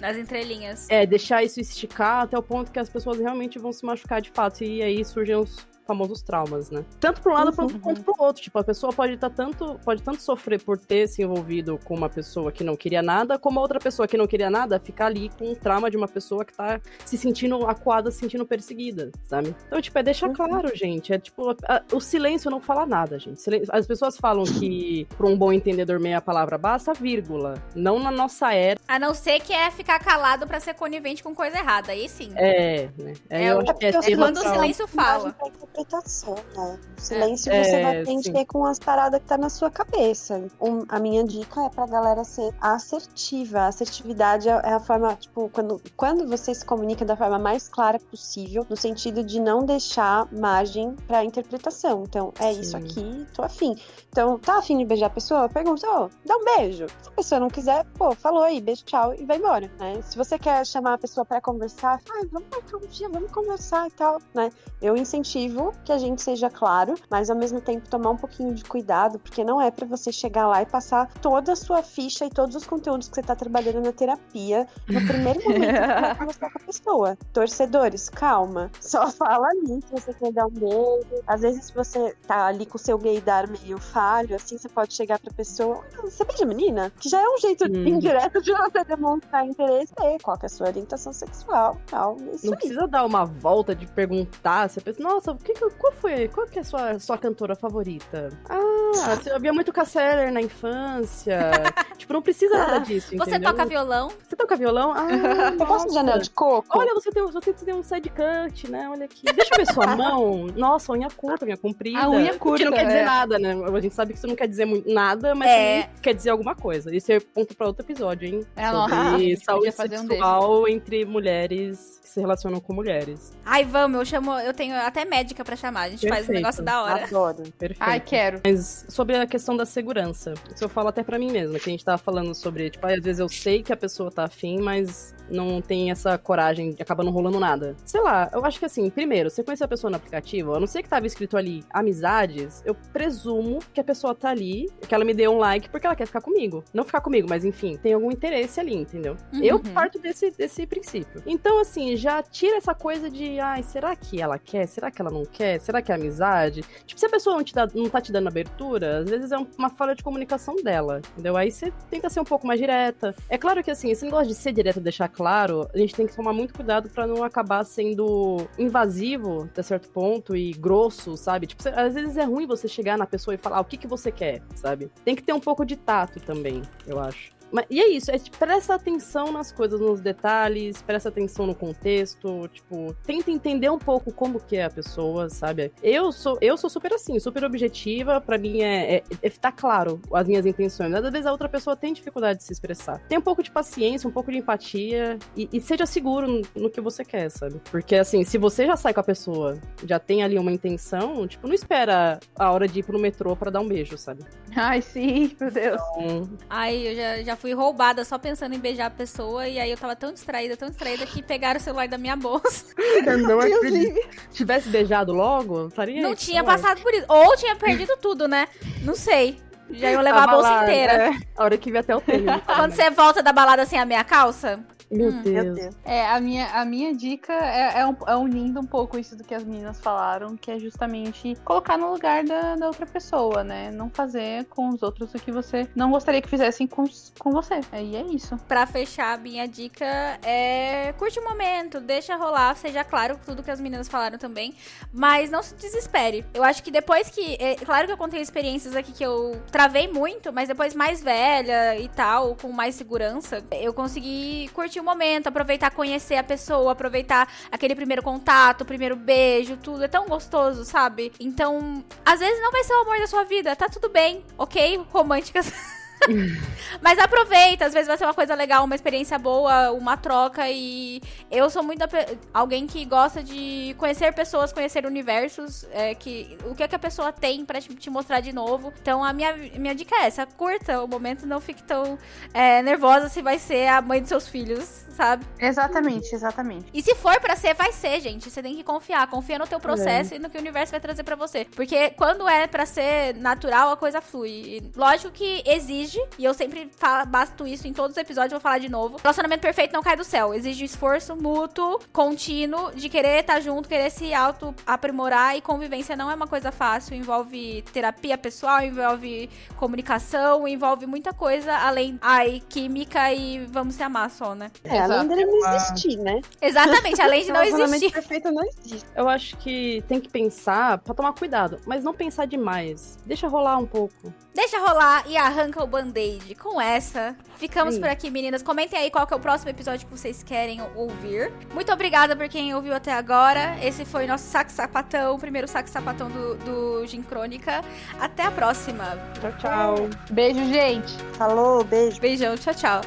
Nas entrelinhas. é deixar isso esticar até o ponto que as pessoas realmente vão se machucar de fato e aí surgem os famosos traumas, né? Tanto para um lado Uhum. quanto pro outro. Tipo, a pessoa pode estar tanto, pode tanto sofrer por ter se envolvido com uma pessoa que não queria nada, como a outra pessoa que não queria nada ficar ali com um trauma de uma pessoa que tá se sentindo acuada, se sentindo perseguida, sabe? Então, tipo, é deixar Uhum. claro, gente. É tipo, a- o silêncio não fala nada, gente. Silen- As pessoas falam que, para um bom entendedor, meia palavra basta, vírgula. Não na nossa era. A não ser que é ficar calado pra ser conivente com coisa errada. Aí sim. É, né? Aí É eu o- acho que é é quando o silêncio fala. Interpretação, né? No silêncio É, você vai é, preencher sim. com as paradas que tá na sua cabeça. Um- a minha dica é pra galera ser assertiva. A assertividade é é a forma, tipo, quando, quando você se comunica da forma mais clara possível, no sentido de não deixar margem pra interpretação. Então, é isso Sim. aqui, tô afim. Então, tá afim de beijar a pessoa? Pergunta, ô, dá um beijo. Se a pessoa não quiser, pô, falou aí, beijo, tchau, e vai embora, né? Se você quer chamar a pessoa pra conversar, ai, vamos marcar um dia, vamos conversar e tal, né? Eu incentivo que a gente seja claro, mas ao mesmo tempo tomar um pouquinho de cuidado, porque não é pra você chegar lá e passar toda a sua ficha e todos os conteúdos que você tá trabalhando na terapia no [laughs] primeiro momento que conversar com a pessoa. Torcedores, calma. Só [laughs] fala ali se você quer dar um beijo. Às vezes, se você tá ali com o seu gaydar meio falho, assim, você pode chegar pra pessoa, "Ah, você beija a menina? Que já é um jeito Hum. indireto de você demonstrar interesse, qual que é a sua orientação sexual, tal. É isso Não aí. precisa dar uma volta de perguntar. Você pensa, nossa, o que, que- qual foi? Qual que é a sua, sua cantora favorita? Ah, você ouvia muito Casseller na infância. [laughs] tipo, não precisa nada disso. Você entendeu? toca violão? Você toca violão? Ah, Você gosta de anel de coco? Olha, você tem, você tem um side cut, né? Olha aqui. Deixa eu ver sua [laughs] mão. Nossa, unha curta, unha comprida. A unha Que curta, não quer dizer é. nada, né? A gente sabe que isso não quer dizer nada, mas É. quer dizer alguma coisa. Isso é ponto pra outro episódio, hein? É, Sobre [laughs] saúde fazer um sexual entre mulheres que se relacionam com mulheres. Ai, vamos, eu chamo, eu tenho até médica pra chamar. A gente faz um Perfeito. negócio da hora. Adoro. Perfeito. Ai, quero. Mas sobre a questão da segurança, isso eu falo até pra mim mesma, que a gente tava falando sobre, tipo, às vezes eu sei que a pessoa tá afim, mas não tem essa coragem, acaba não rolando nada. Sei lá, eu acho que assim, primeiro, você conhece a pessoa no aplicativo, a não ser que tava escrito ali amizades, eu presumo que a pessoa tá ali, que ela me deu um like porque ela quer ficar comigo. Não ficar comigo, mas enfim, tem algum interesse ali, entendeu? Uhum. Eu parto desse, desse princípio. Então, assim, já tira essa coisa de, ai, será que ela quer? Será que ela não quer? Será que é amizade? Tipo, se a pessoa não, te dá, não tá te dando abertura, às vezes é um- uma falha de comunicação dela, entendeu? Aí você tenta ser um pouco mais direta. É claro que, assim, esse negócio de ser direta, deixar claro, a gente tem que tomar muito cuidado pra não acabar sendo invasivo até certo ponto e grosso, sabe? Tipo, às vezes é ruim você chegar na pessoa e falar "Ah, o que, que você quer, sabe? Tem que ter um pouco de tato também, eu acho. Mas, e é isso, é tipo, presta atenção nas coisas, nos detalhes, presta atenção no contexto, tipo, tenta entender um pouco como que é a pessoa, sabe? Eu sou, eu sou super assim, super objetiva, pra mim é, é, é tá claro as minhas intenções. Às vezes a outra pessoa tem dificuldade de se expressar. Tem um pouco de paciência, um pouco de empatia e, e seja seguro no, no que você quer, sabe? Porque assim, se você já sai com a pessoa, já tem ali uma intenção, tipo, não espera a hora de ir pro metrô pra dar um beijo, sabe? Ai, sim, meu Deus. Então, Ai, eu já, já fui roubada só pensando em beijar a pessoa. E aí eu tava tão distraída, tão distraída que pegaram o celular da minha bolsa. [laughs] não acredito. Se tivesse beijado logo, estaria Não isso, tinha ué. passado por isso. Ou tinha perdido tudo, né? Não sei. Já iam levar a Tava bolsa lá, inteira. é, a hora que vi até o tênis. Quando você volta da balada sem a meia calça, Meu Hum. Deus. Meu Deus. É, a minha, a minha dica é, é, um- é unindo um pouco isso do que as meninas falaram, que é justamente colocar no lugar da, da outra pessoa, né? Não fazer com os outros o que você não gostaria que fizessem com, com você. Aí é isso. pra fechar, a minha dica é curte o momento, deixa rolar, seja claro tudo que as meninas falaram também, mas não se desespere. Eu acho que depois que, é, claro que eu contei experiências aqui que eu travei muito, mas depois mais velha e tal, com mais segurança, eu consegui curtir o momento, aproveitar conhecer a pessoa, aproveitar aquele primeiro contato, primeiro beijo, tudo. É tão gostoso, sabe? Então, às vezes não vai ser o amor da sua vida, tá tudo bem, ok? Românticas. [laughs] [laughs] Mas aproveita, às vezes vai ser uma coisa legal, uma experiência boa, uma troca e eu sou muito alguém que gosta de conhecer pessoas, conhecer universos, é, que o que, é que a pessoa tem pra te, te mostrar de novo. Então a minha, minha dica é essa, curta o momento, não fique tão é, nervosa se vai ser a mãe dos seus filhos, sabe? Exatamente, exatamente. E se for pra ser, vai ser, gente. Você tem que confiar. Confia no teu processo e no que o universo vai trazer pra você. Porque quando é pra ser natural, a coisa flui. E lógico que exige, e eu sempre falo, basto isso em todos os episódios, vou falar de novo. Relacionamento perfeito não cai do céu. Exige um esforço mútuo, contínuo, de querer estar junto, querer se auto-aprimorar. E convivência não é uma coisa fácil. Envolve terapia pessoal, envolve comunicação, envolve muita coisa, além ai, química e vamos se amar só, né? É, além dele não existir, né? Exatamente, além de não Relacionamento existir. perfeito não existe. Eu acho que tem que pensar pra tomar cuidado, mas não pensar demais. Deixa rolar um pouco. Deixa rolar e arranca o band-aid. Com essa, ficamos Sim. por aqui, meninas. Comentem aí qual que é o próximo episódio que vocês querem ouvir. Muito obrigada por quem ouviu até agora. Esse foi o nosso saque sapatão, o primeiro saque sapatão do, do Gin Crônica. Até a próxima. Tchau, tchau. Beijo, gente. Falou, beijo. Beijão, tchau, tchau.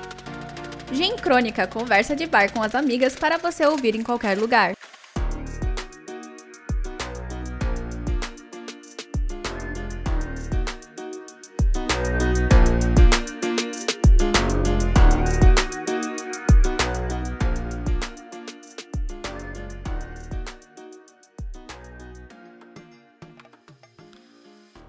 Gin Crônica, conversa de bar com as amigas para você ouvir em qualquer lugar.